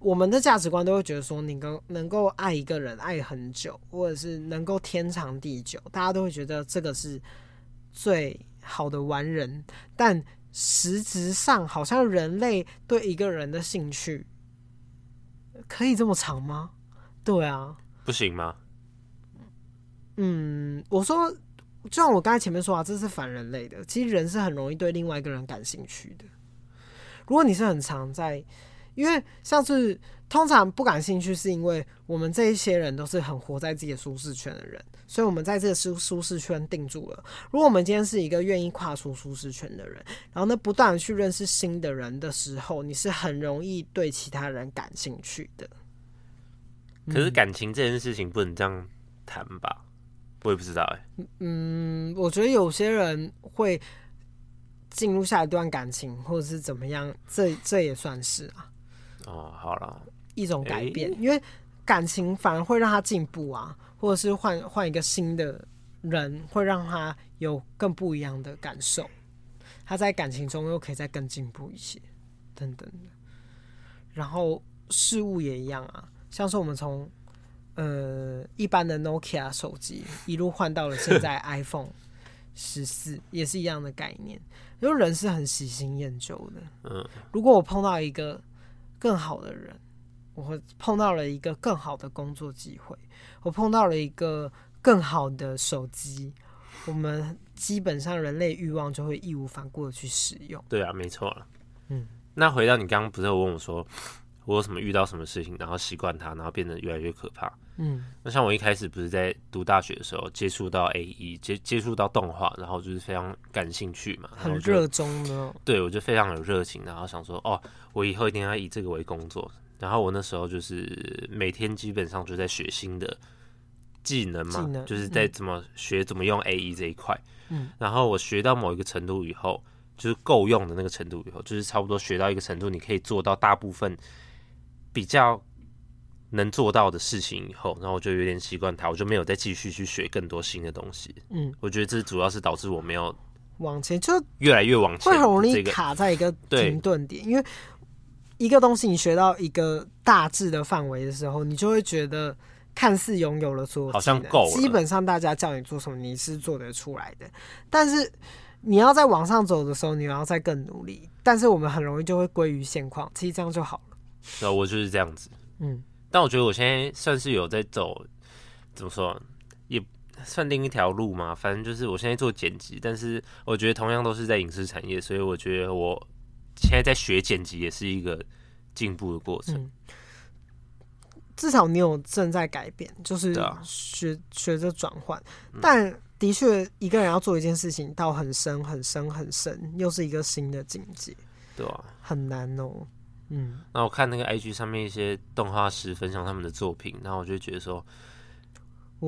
Speaker 1: 我们的价值观都会觉得说，你能能够爱一个人爱很久，或者是能够天长地久，大家都会觉得这个是最好的完人。但实质上，好像人类对一个人的兴趣可以这么长吗？对啊，
Speaker 2: 不行吗？
Speaker 1: 嗯，我说，就像我刚才前面说啊，这是反人类的。其实人是很容易对另外一个人感兴趣的。如果你是很常在。因为像是通常不感兴趣，是因为我们这一些人都是很活在自己的舒适圈的人，所以我们在这个舒舒适圈定住了。如果我们今天是一个愿意跨出舒适圈的人，然后呢，不断的去认识新的人的时候，你是很容易对其他人感兴趣的。
Speaker 2: 可是感情这件事情不能这样谈吧？我也不知道哎、欸。
Speaker 1: 嗯，我觉得有些人会进入下一段感情，或者是怎么样，这这也算是啊。
Speaker 2: 哦，好了。
Speaker 1: 一种改变，欸、因为感情反而会让他进步啊，或者是换换一个新的人，会让他有更不一样的感受。他在感情中又可以再更进步一些，等等的。然后事物也一样啊，像是我们从呃一般的 Nokia 手机一路换到了现在 iPhone 十四，也是一样的概念。因为人是很喜新厌旧的。嗯，如果我碰到一个更好的人。我会碰到了一个更好的工作机会，我碰到了一个更好的手机，我们基本上人类欲望就会义无反顾的去使用。
Speaker 2: 对啊，没错啊。嗯，那回到你刚刚不是有问我说，我有什么遇到什么事情，然后习惯它，然后变得越来越可怕。嗯，那像我一开始不是在读大学的时候接触到 AE，接接触到动画，然后就是非常感兴趣嘛，
Speaker 1: 很热衷的。
Speaker 2: 对，我就非常有热情，然后想说，哦，我以后一定要以这个为工作。然后我那时候就是每天基本上就在学新的技能嘛，能就是在怎么学怎么用 AE 这一块。嗯，然后我学到某一个程度以后，就是够用的那个程度以后，就是差不多学到一个程度，你可以做到大部分比较能做到的事情以后，然后我就有点习惯它，我就没有再继续去学更多新的东西。嗯，我觉得这主要是导致我没有
Speaker 1: 往前，就
Speaker 2: 越来越往前，
Speaker 1: 会很容易卡在一个停顿点，因为。一个东西你学到一个大致的范围的时候，你就会觉得看似拥有了所有，
Speaker 2: 好像够了。
Speaker 1: 基本上大家叫你做什么，你是做得出来的。但是你要在往上走的时候，你要再更努力。但是我们很容易就会归于现况，其实这样就好了。
Speaker 2: 对，我就是这样子。嗯，但我觉得我现在算是有在走，怎么说，也算另一条路嘛。反正就是我现在做剪辑，但是我觉得同样都是在影视产业，所以我觉得我。现在在学剪辑也是一个进步的过程，嗯，
Speaker 1: 至少你有正在改变，就是学学着转换。但的确，一个人要做一件事情到很深、很深、很深，又是一个新的境界，
Speaker 2: 对啊，
Speaker 1: 很难哦。嗯，
Speaker 2: 那我看那个 IG 上面一些动画师分享他们的作品，然后我就觉得说，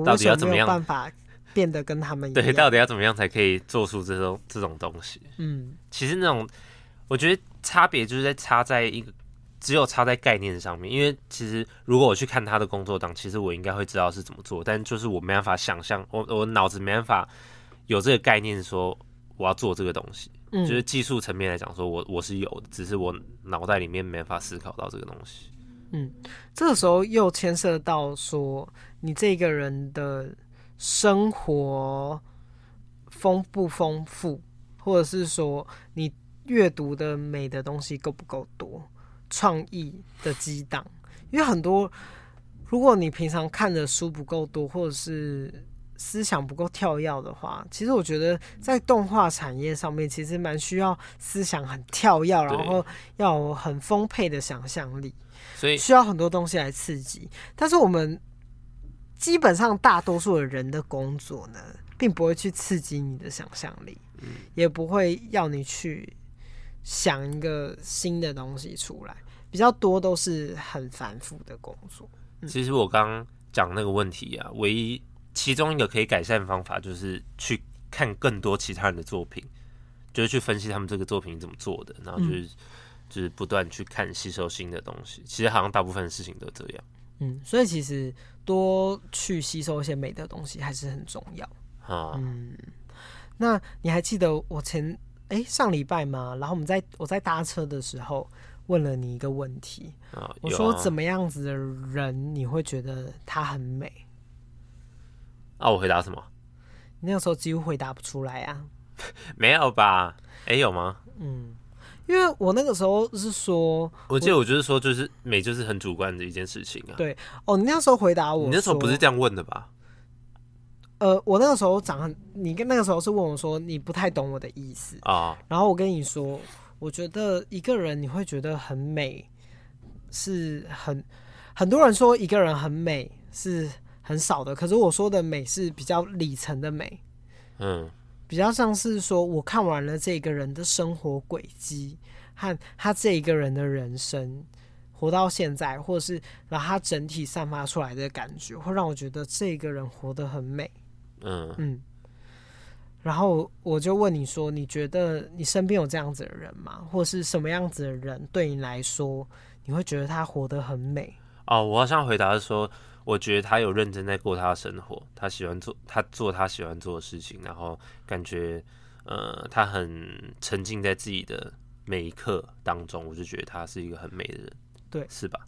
Speaker 2: 到底要怎么样
Speaker 1: 办法变得跟他们一样？
Speaker 2: 对，到底要怎么样才可以做出这种这种东西？嗯，其实那种。我觉得差别就是在差在一个，只有差在概念上面。因为其实如果我去看他的工作档，其实我应该会知道是怎么做，但就是我没办法想象，我我脑子没办法有这个概念，说我要做这个东西。嗯，就是技术层面来讲，说我我是有的，只是我脑袋里面没法思考到这个东西。
Speaker 1: 嗯，这个时候又牵涉到说你这个人的生活丰不丰富，或者是说你。阅读的美的东西够不够多？创意的激荡，因为很多，如果你平常看的书不够多，或者是思想不够跳跃的话，其实我觉得在动画产业上面，其实蛮需要思想很跳跃，然后要有很丰沛的想象力，所以需要很多东西来刺激。但是我们基本上大多数的人的工作呢，并不会去刺激你的想象力，也不会要你去。想一个新的东西出来，比较多都是很繁复的工作。
Speaker 2: 嗯、其实我刚刚讲那个问题啊，唯一其中一个可以改善的方法就是去看更多其他人的作品，就是去分析他们这个作品怎么做的，然后就是、嗯、就是不断去看吸收新的东西。其实好像大部分的事情都这样。
Speaker 1: 嗯，所以其实多去吸收一些美的东西还是很重要。啊，嗯，那你还记得我前？哎，上礼拜吗，然后我们在我在搭车的时候问了你一个问题，啊、我说怎么样子的人你会觉得他很美？
Speaker 2: 啊，我回答什么？
Speaker 1: 你那个时候几乎回答不出来啊？
Speaker 2: 没有吧？哎，有吗？
Speaker 1: 嗯，因为我那个时候是说，
Speaker 2: 我记得我就是说，就是美就是很主观的一件事情啊。
Speaker 1: 对，哦，你那时候回答我，
Speaker 2: 你那时候不是这样问的吧？
Speaker 1: 呃，我那个时候长很，你跟那个时候是问我说你不太懂我的意思啊，然后我跟你说，我觉得一个人你会觉得很美，是很很多人说一个人很美是很少的，可是我说的美是比较里层的美，
Speaker 2: 嗯，
Speaker 1: 比较像是说我看完了这个人的生活轨迹和他这一个人的人生。活到现在，或者是然后他整体散发出来的感觉，会让我觉得这个人活得很美。
Speaker 2: 嗯
Speaker 1: 嗯。然后我就问你说，你觉得你身边有这样子的人吗？或者是什么样子的人对你来说，你会觉得他活得很美？
Speaker 2: 哦，我好像回答是说，我觉得他有认真在过他的生活，他喜欢做他做他喜欢做的事情，然后感觉呃，他很沉浸在自己的每一刻当中，我就觉得他是一个很美的人。对，是吧？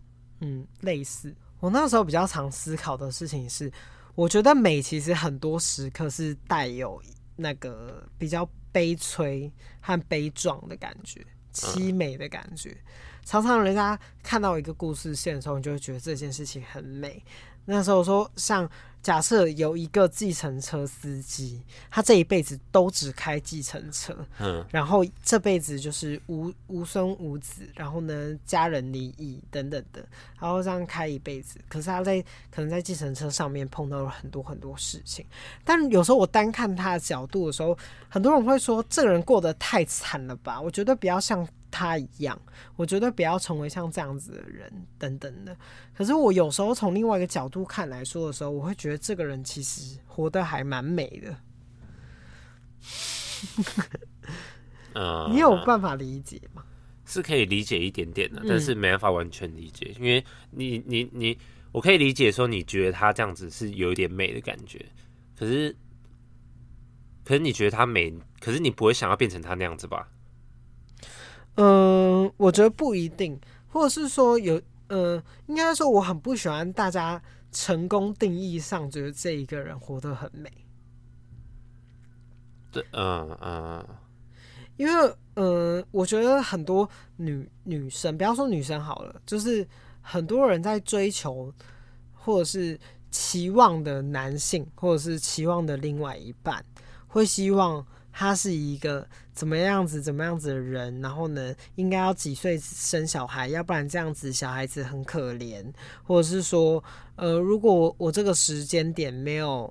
Speaker 1: 嗯，类似。我那时候比较常思考的事情是，我觉得美其实很多时刻是带有那个比较悲催和悲壮的感觉，凄美的感觉。常常人家看到一个故事线的时候，你就会觉得这件事情很美。那时候说像。假设有一个计程车司机，他这一辈子都只开计程车，
Speaker 2: 嗯，
Speaker 1: 然后这辈子就是无无孙无子，然后呢，家人离异等等的，然后这样开一辈子。可是他在可能在计程车上面碰到了很多很多事情，但有时候我单看他的角度的时候，很多人会说这个人过得太惨了吧？我觉得比较像。他一样，我觉得不要成为像这样子的人，等等的。可是我有时候从另外一个角度看来说的时候，我会觉得这个人其实活得还蛮美的。
Speaker 2: 嗯，
Speaker 1: 你有办法理解吗？
Speaker 2: 是可以理解一点点的，但是没办法完全理解，嗯、因为你你你，我可以理解说你觉得他这样子是有一点美的感觉，可是可是你觉得他美，可是你不会想要变成他那样子吧？
Speaker 1: 嗯，我觉得不一定，或者是说有，呃，应该说我很不喜欢大家成功定义上觉得这一个人活得很美。
Speaker 2: 对，嗯嗯，
Speaker 1: 因为，嗯，我觉得很多女女生，不要说女生好了，就是很多人在追求或者是期望的男性，或者是期望的另外一半，会希望。他是一个怎么样子、怎么样子的人，然后呢，应该要几岁生小孩，要不然这样子小孩子很可怜，或者是说，呃，如果我，这个时间点没有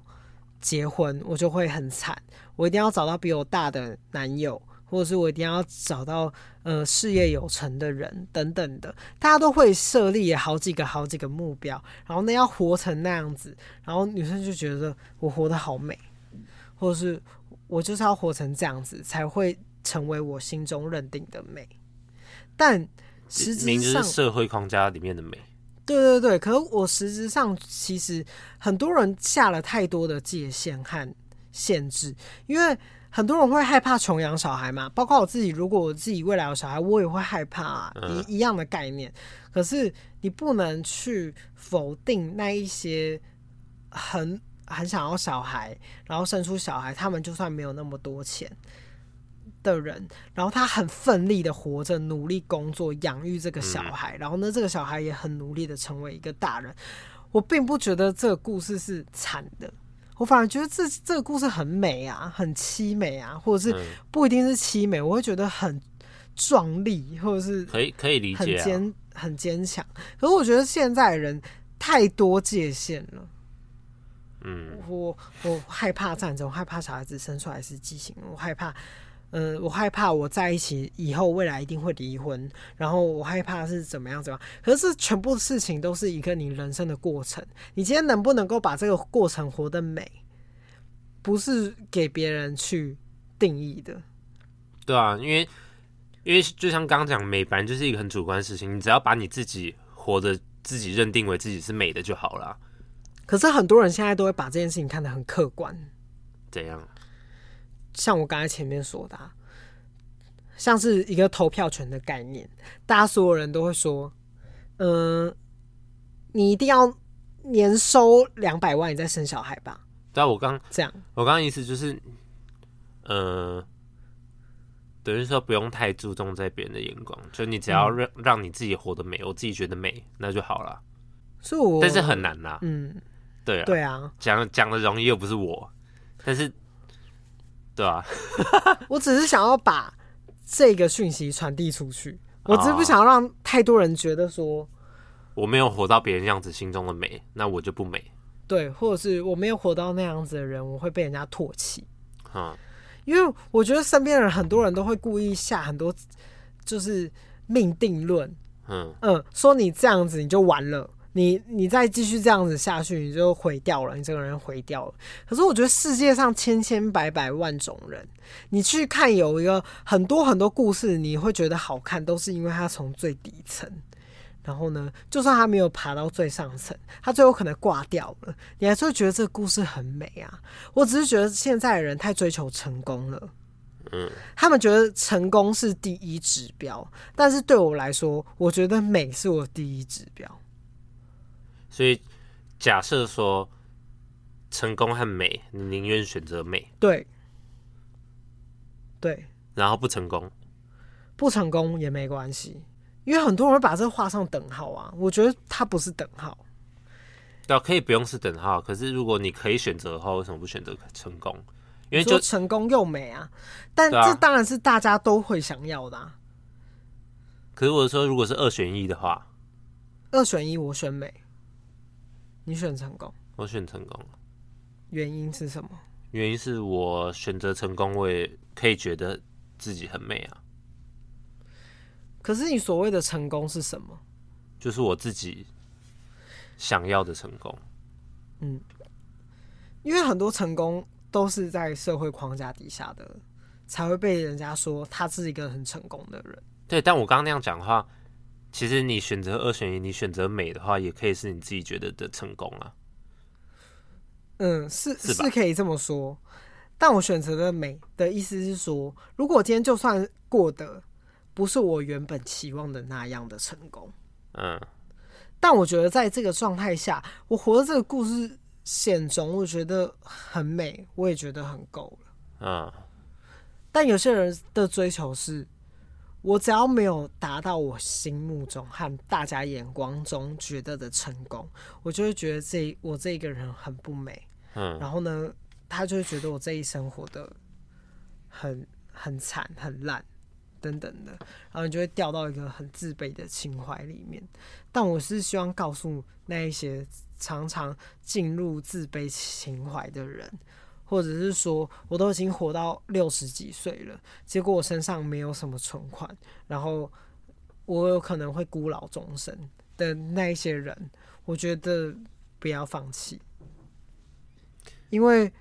Speaker 1: 结婚，我就会很惨，我一定要找到比我大的男友，或者是我一定要找到呃事业有成的人等等的，大家都会设立好几个、好几个目标，然后呢要活成那样子，然后女生就觉得我活得好美，或者是。我就是要活成这样子，才会成为我心中认定的美。但实际上，
Speaker 2: 是社会框架里面的美。
Speaker 1: 对对对，可是我实质上其实很多人下了太多的界限和限制，因为很多人会害怕穷养小孩嘛，包括我自己。如果我自己未来有小孩，我也会害怕啊，一一样的概念。可是你不能去否定那一些很。很想要小孩，然后生出小孩，他们就算没有那么多钱的人，然后他很奋力的活着，努力工作，养育这个小孩，然后呢，这个小孩也很努力的成为一个大人。我并不觉得这个故事是惨的，我反而觉得这这个故事很美啊，很凄美啊，或者是不一定是凄美，我会觉得很壮丽，或者是
Speaker 2: 可以可以理解，
Speaker 1: 很坚很坚强。可是我觉得现在的人太多界限了。
Speaker 2: 嗯，
Speaker 1: 我我害怕战争，我害怕小孩子生出来是畸形，我害怕，嗯、呃，我害怕我在一起以后未来一定会离婚，然后我害怕是怎么样怎么样。可是全部事情都是一个你人生的过程，你今天能不能够把这个过程活得美，不是给别人去定义的。
Speaker 2: 对啊，因为因为就像刚刚讲，美本来就是一个很主观的事情，你只要把你自己活得自己认定为自己是美的就好了。
Speaker 1: 可是很多人现在都会把这件事情看得很客观，
Speaker 2: 怎样？
Speaker 1: 像我刚才前面说的，像是一个投票权的概念，大家所有人都会说，嗯，你一定要年收两百万，你再生小孩吧？
Speaker 2: 对啊，我刚
Speaker 1: 这样，
Speaker 2: 我刚刚意思就是，嗯，等于说不用太注重在别人的眼光，就你只要让让你自己活得美，我自己觉得美，那就好了。
Speaker 1: 所以我，
Speaker 2: 但是很难呐，
Speaker 1: 嗯。
Speaker 2: 对啊，
Speaker 1: 对啊，
Speaker 2: 讲讲的容易又不是我，但是，对啊，
Speaker 1: 我只是想要把这个讯息传递出去，我只是不想要让太多人觉得说
Speaker 2: 我没有活到别人样子心中的美，那我就不美。
Speaker 1: 对，或者是我没有活到那样子的人，我会被人家唾弃。
Speaker 2: 嗯，
Speaker 1: 因为我觉得身边的人很多人都会故意下很多就是命定论。
Speaker 2: 嗯。
Speaker 1: 嗯，说你这样子你就完了，你你再继续这样子下去，你就毁掉了，你这个人毁掉了。可是我觉得世界上千千百百万种人，你去看有一个很多很多故事，你会觉得好看，都是因为他从最底层。然后呢，就算他没有爬到最上层，他最后可能挂掉了，你还是会觉得这个故事很美啊。我只是觉得现在的人太追求成功了，
Speaker 2: 嗯，
Speaker 1: 他们觉得成功是第一指标，但是对我来说，我觉得美是我第一指标。
Speaker 2: 所以假设说成功和美，你宁愿选择美，
Speaker 1: 对，对，
Speaker 2: 然后不成功，
Speaker 1: 不成功也没关系。因为很多人会把这画上等号啊，我觉得它不是等号。
Speaker 2: 对，可以不用是等号，可是如果你可以选择的话，为什么不选择成功？因为就
Speaker 1: 成功又美啊，但这当然是大家都会想要的啊。
Speaker 2: 可是我说，如果是二选一的话，
Speaker 1: 二选一我选美，你选成功，
Speaker 2: 我选成功。
Speaker 1: 原因是什么？
Speaker 2: 原因是我选择成功，我也可以觉得自己很美啊。
Speaker 1: 可是你所谓的成功是什么？
Speaker 2: 就是我自己想要的成功。
Speaker 1: 嗯，因为很多成功都是在社会框架底下的，才会被人家说他是一个很成功的人。
Speaker 2: 对，但我刚刚那样讲的话，其实你选择二选一，你选择美的话，也可以是你自己觉得的成功啊。
Speaker 1: 嗯，是
Speaker 2: 是，
Speaker 1: 是可以这么说，但我选择的美的意思是说，如果今天就算过得。不是我原本期望的那样的成功，
Speaker 2: 嗯，
Speaker 1: 但我觉得在这个状态下，我活的这个故事线中，我觉得很美，我也觉得很够了，
Speaker 2: 嗯。
Speaker 1: 但有些人的追求是，我只要没有达到我心目中和大家眼光中觉得的成功，我就会觉得这我这一个人很不美，
Speaker 2: 嗯。
Speaker 1: 然后呢，他就会觉得我这一生活得很很惨很烂。等等的，然后你就会掉到一个很自卑的情怀里面。但我是希望告诉那一些常常进入自卑情怀的人，或者是说我都已经活到六十几岁了，结果我身上没有什么存款，然后我有可能会孤老终生的那一些人，我觉得不要放弃，因为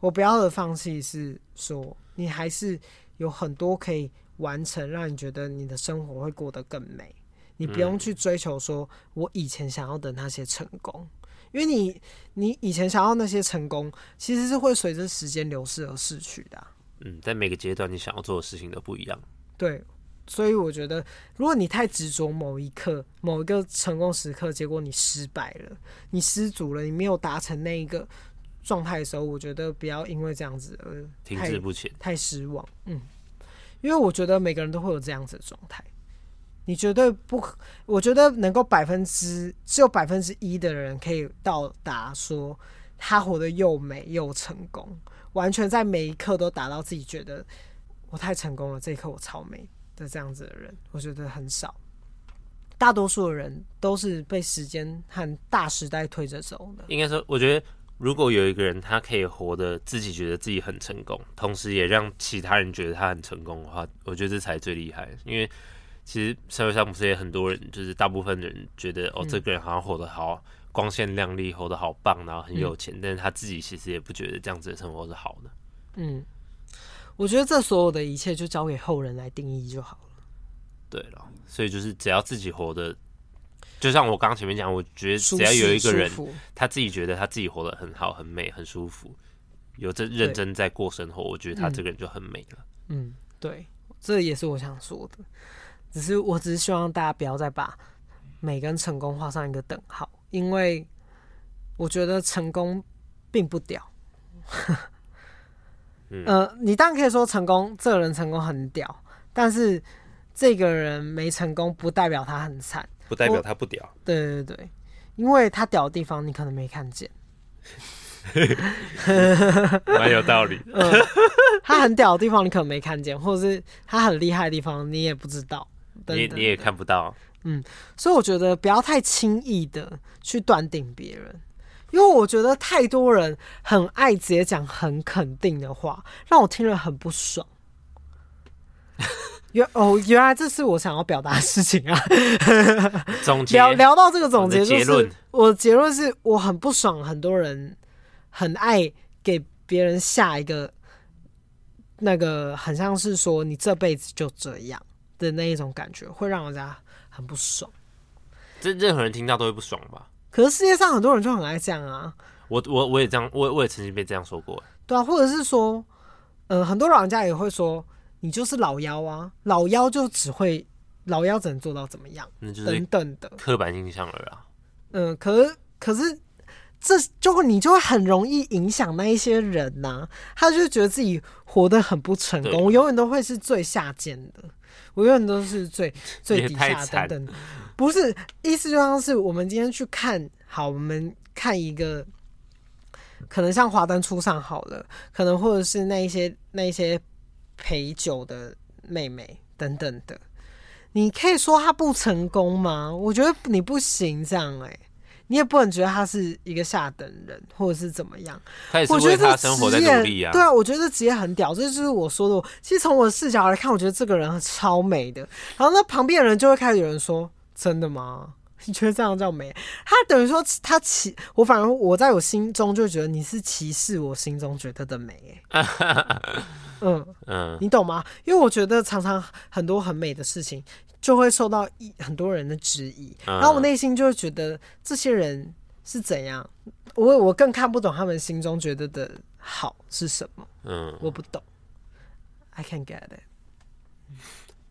Speaker 1: 我不要的放弃是说你还是有很多可以。完成，让你觉得你的生活会过得更美。你不用去追求说我以前想要的那些成功，因为你你以前想要那些成功，其实是会随着时间流逝而逝去的啊。
Speaker 2: 嗯，在每个阶段你想要做的事情都不一样。
Speaker 1: 对，所以我觉得，如果你太执着某一刻、某一个成功时刻，结果你失败了，你失足了，你没有达成那一个状态的时候，我觉得不要因为这样子而
Speaker 2: 停滞不前，
Speaker 1: 太失望。嗯。因为我觉得每个人都会有这样子的状态，你绝对不可，我觉得能够百分之只有百分之一的人可以到达说他活得又美又成功，完全在每一刻都达到自己觉得我太成功了，这一刻我超美的这样子的人，我觉得很少。大多数的人都是被时间和大时代推着走的。
Speaker 2: 应该说，我觉得。如果有一个人，他可以活得自己觉得自己很成功，同时也让其他人觉得他很成功的话，我觉得这才最厉害。因为其实社会上不是也很多人，就是大部分人觉得哦，这个人好像活得好光鲜亮丽，活得好棒，然后很有钱，但是他自己其实也不觉得这样子的生活是好的。
Speaker 1: 嗯，我觉得这所有的一切就交给后人来定义就好了。
Speaker 2: 对了，所以就是只要自己活得。就像我刚刚前面讲，我觉得只要有一个人，他自己觉得他自己活得很好、很美、很舒服，有这认真在过生活，我觉得他这个人就很美了。
Speaker 1: 嗯，对，这也是我想说的。只是我只是希望大家不要再把美跟成功画上一个等号，因为我觉得成功并不屌。嗯、呃，你当然可以说成功，这个人成功很屌，但是这个人没成功不代表他很惨。
Speaker 2: 不代表他不屌，
Speaker 1: 对对对，因为他屌的地方你可能没看见，
Speaker 2: 蛮有道理。
Speaker 1: 嗯，他很屌的地方你可能没看见，或者是他很厉害的地方你也不知道，等等，
Speaker 2: 你你也看不到。
Speaker 1: 嗯，所以我觉得不要太轻易的去断定别人，因为我觉得太多人很爱直接讲很肯定的话，让我听了很不爽。原哦，原来这是我想要表达的事情啊！
Speaker 2: 总结
Speaker 1: 聊聊到这个总结，
Speaker 2: 结
Speaker 1: 就是我的结论是我很不爽，很多人很爱给别人下一个那个很像是说你这辈子就这样的那一种感觉，会让人家很不爽。
Speaker 2: 这任何人听到都会不爽吧？
Speaker 1: 可是世界上很多人就很爱这样啊！
Speaker 2: 我我我也这样，我我也曾经被这样说过。
Speaker 1: 对啊，或者是说，嗯、呃，很多老人家也会说。你就是老妖啊，老妖就只会老妖只能做到怎么样，
Speaker 2: 那就是
Speaker 1: 等等的
Speaker 2: 刻板印象了啊。
Speaker 1: 嗯，可是可是这就会你就会很容易影响那一些人呐、啊，他就觉得自己活得很不成功，我永远都会是最下贱的，我永远都是最 最底下等等。不是，意思就像是我们今天去看好，我们看一个可能像华灯初上好了，可能或者是那一些那一些。陪酒的妹妹等等的，你可以说她不成功吗？我觉得你不行这样哎、欸，你也不能觉得他是一个下等人或者是怎么样。
Speaker 2: 他也是为他生活在努力啊。
Speaker 1: 对啊，我觉得这职业很屌，这就是我说的。其实从我的视角来看，我觉得这个人超美的。然后那旁边的人就会开始有人说：“真的吗？你觉得这样叫美？”他等于说他歧我，反而我在我心中就觉得你是歧视我心中觉得的美、欸。嗯嗯，你懂吗？因为我觉得常常很多很美的事情就会受到一很多人的质疑，然后我内心就会觉得这些人是怎样，我我更看不懂他们心中觉得的好是什么。嗯，我不懂，I can't get it。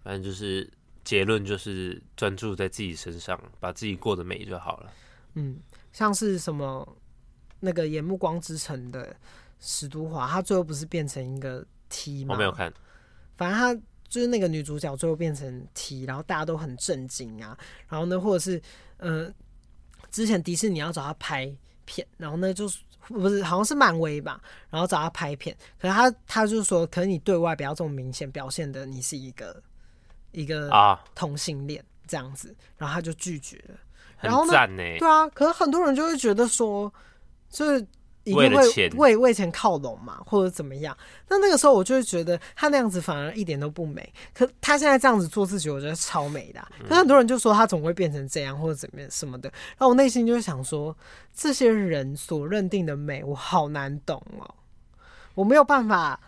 Speaker 2: 反正就是结论就是专注在自己身上，把自己过得美就好了。
Speaker 1: 嗯，像是什么那个演《暮光之城》的史都华，他最后不是变成一个。T 吗？
Speaker 2: 我没有看，
Speaker 1: 反正他就是那个女主角最后变成 T，然后大家都很震惊啊。然后呢，或者是嗯、呃，之前迪士尼要找他拍片，然后呢就是不是好像是漫威吧，然后找他拍片，可是他他就说，可能你对外不要这么明显表现的你是一个一个啊同性恋这样子，然后他就拒绝了。然后呢，对啊，可是很多人就会觉得说，就是。一定会为为钱靠拢嘛，或者怎么样？那那个时候我就会觉得他那样子反而一点都不美。可他现在这样子做自己，我觉得超美的啊。可很多人就说他总会变成这样或者怎么样什么的。然后我内心就会想说，这些人所认定的美，我好难懂哦，我没有办法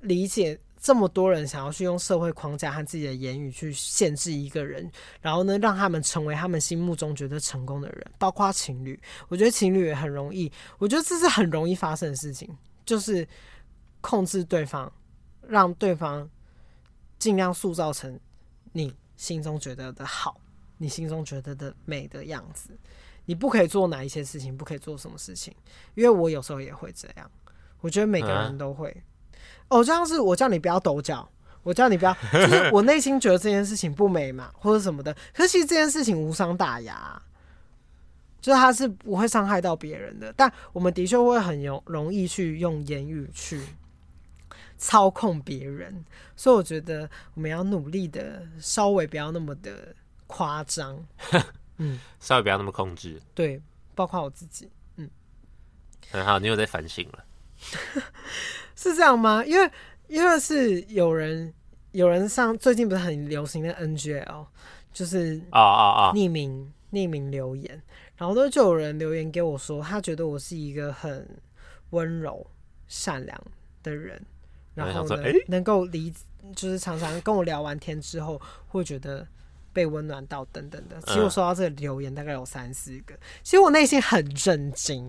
Speaker 1: 理解。这么多人想要去用社会框架和自己的言语去限制一个人，然后呢，让他们成为他们心目中觉得成功的人，包括情侣。我觉得情侣也很容易，我觉得这是很容易发生的事情，就是控制对方，让对方尽量塑造成你心中觉得的好，你心中觉得的美的样子。你不可以做哪一些事情，不可以做什么事情，因为我有时候也会这样。我觉得每个人都会。哦，就像是我叫你不要抖脚，我叫你不要，就是我内心觉得这件事情不美嘛，或者什么的。可是其实这件事情无伤大雅，就是它是不会伤害到别人的。但我们的确会很容容易去用言语去操控别人，所以我觉得我们要努力的，稍微不要那么的夸张，嗯，
Speaker 2: 稍微不要那么控制。
Speaker 1: 对，包括我自己，嗯，
Speaker 2: 很好，你有在反省了。
Speaker 1: 是这样吗？因为因为是有人有人上最近不是很流行的 NGL，就是啊啊啊。匿名匿名留言，然后呢就有人留言给我说，他觉得我是一个很温柔善良的人，然后呢能够理就是常常跟我聊完天之后会觉得被温暖到等等的。其实我收到这个留言大概有三四个，其实我内心很震惊，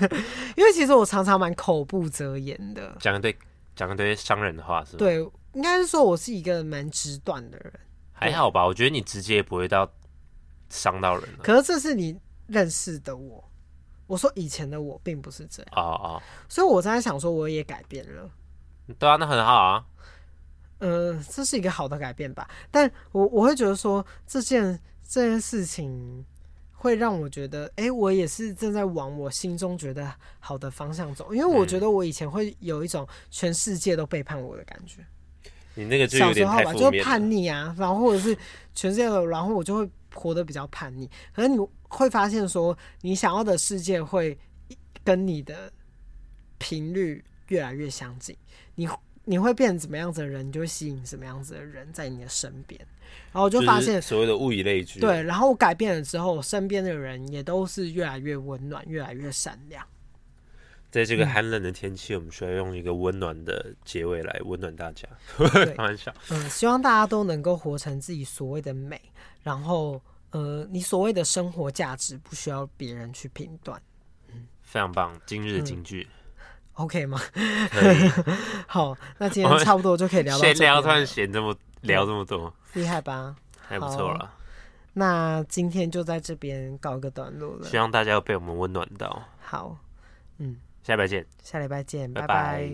Speaker 1: 因为其实我常常蛮口不择言的，
Speaker 2: 讲一堆讲一堆伤人的话是吧？
Speaker 1: 对，应该是说我是一个蛮直断的人，
Speaker 2: 还好吧？我觉得你直接也不会到伤到人了。
Speaker 1: 可是这是你认识的我，我说以前的我并不是这样啊啊，所以我在想说我也改变了，
Speaker 2: 对啊，那很好啊。
Speaker 1: 呃，这是一个好的改变吧，但我我会觉得说这件这件事情会让我觉得，哎、欸，我也是正在往我心中觉得好的方向走，因为我觉得我以前会有一种全世界都背叛我的感觉。
Speaker 2: 你那个就有点太负面了。
Speaker 1: 小时候吧，就叛逆啊，然后或者是全世界的，然后我就会活得比较叛逆。可是你会发现说，你想要的世界会跟你的频率越来越相近。你你会变成怎么样子的人，你就会吸引什么样子的人在你的身边。然后我就发现
Speaker 2: 所谓的物以类聚。
Speaker 1: 对，然后我改变了之后，我身边的人也都是越来越温暖，越来越善良。
Speaker 2: 在这个寒冷的天气，嗯、我们需要用一个温暖的结尾来温暖大家。开玩笑，
Speaker 1: 嗯，希望大家都能够活成自己所谓的美，然后，呃，你所谓的生活价值不需要别人去评断。
Speaker 2: 嗯，非常棒，今日的金句、
Speaker 1: 嗯、OK
Speaker 2: 吗？
Speaker 1: 好，那今天差不多就可以聊到
Speaker 2: 这。聊突然闲这么聊这么多，
Speaker 1: 厉害吧？
Speaker 2: 还不错了。
Speaker 1: 那今天就在这边告个段落了。
Speaker 2: 希望大家被我们温暖到。
Speaker 1: 好，嗯，
Speaker 2: 下礼拜见。
Speaker 1: 下礼拜见，
Speaker 2: 拜拜。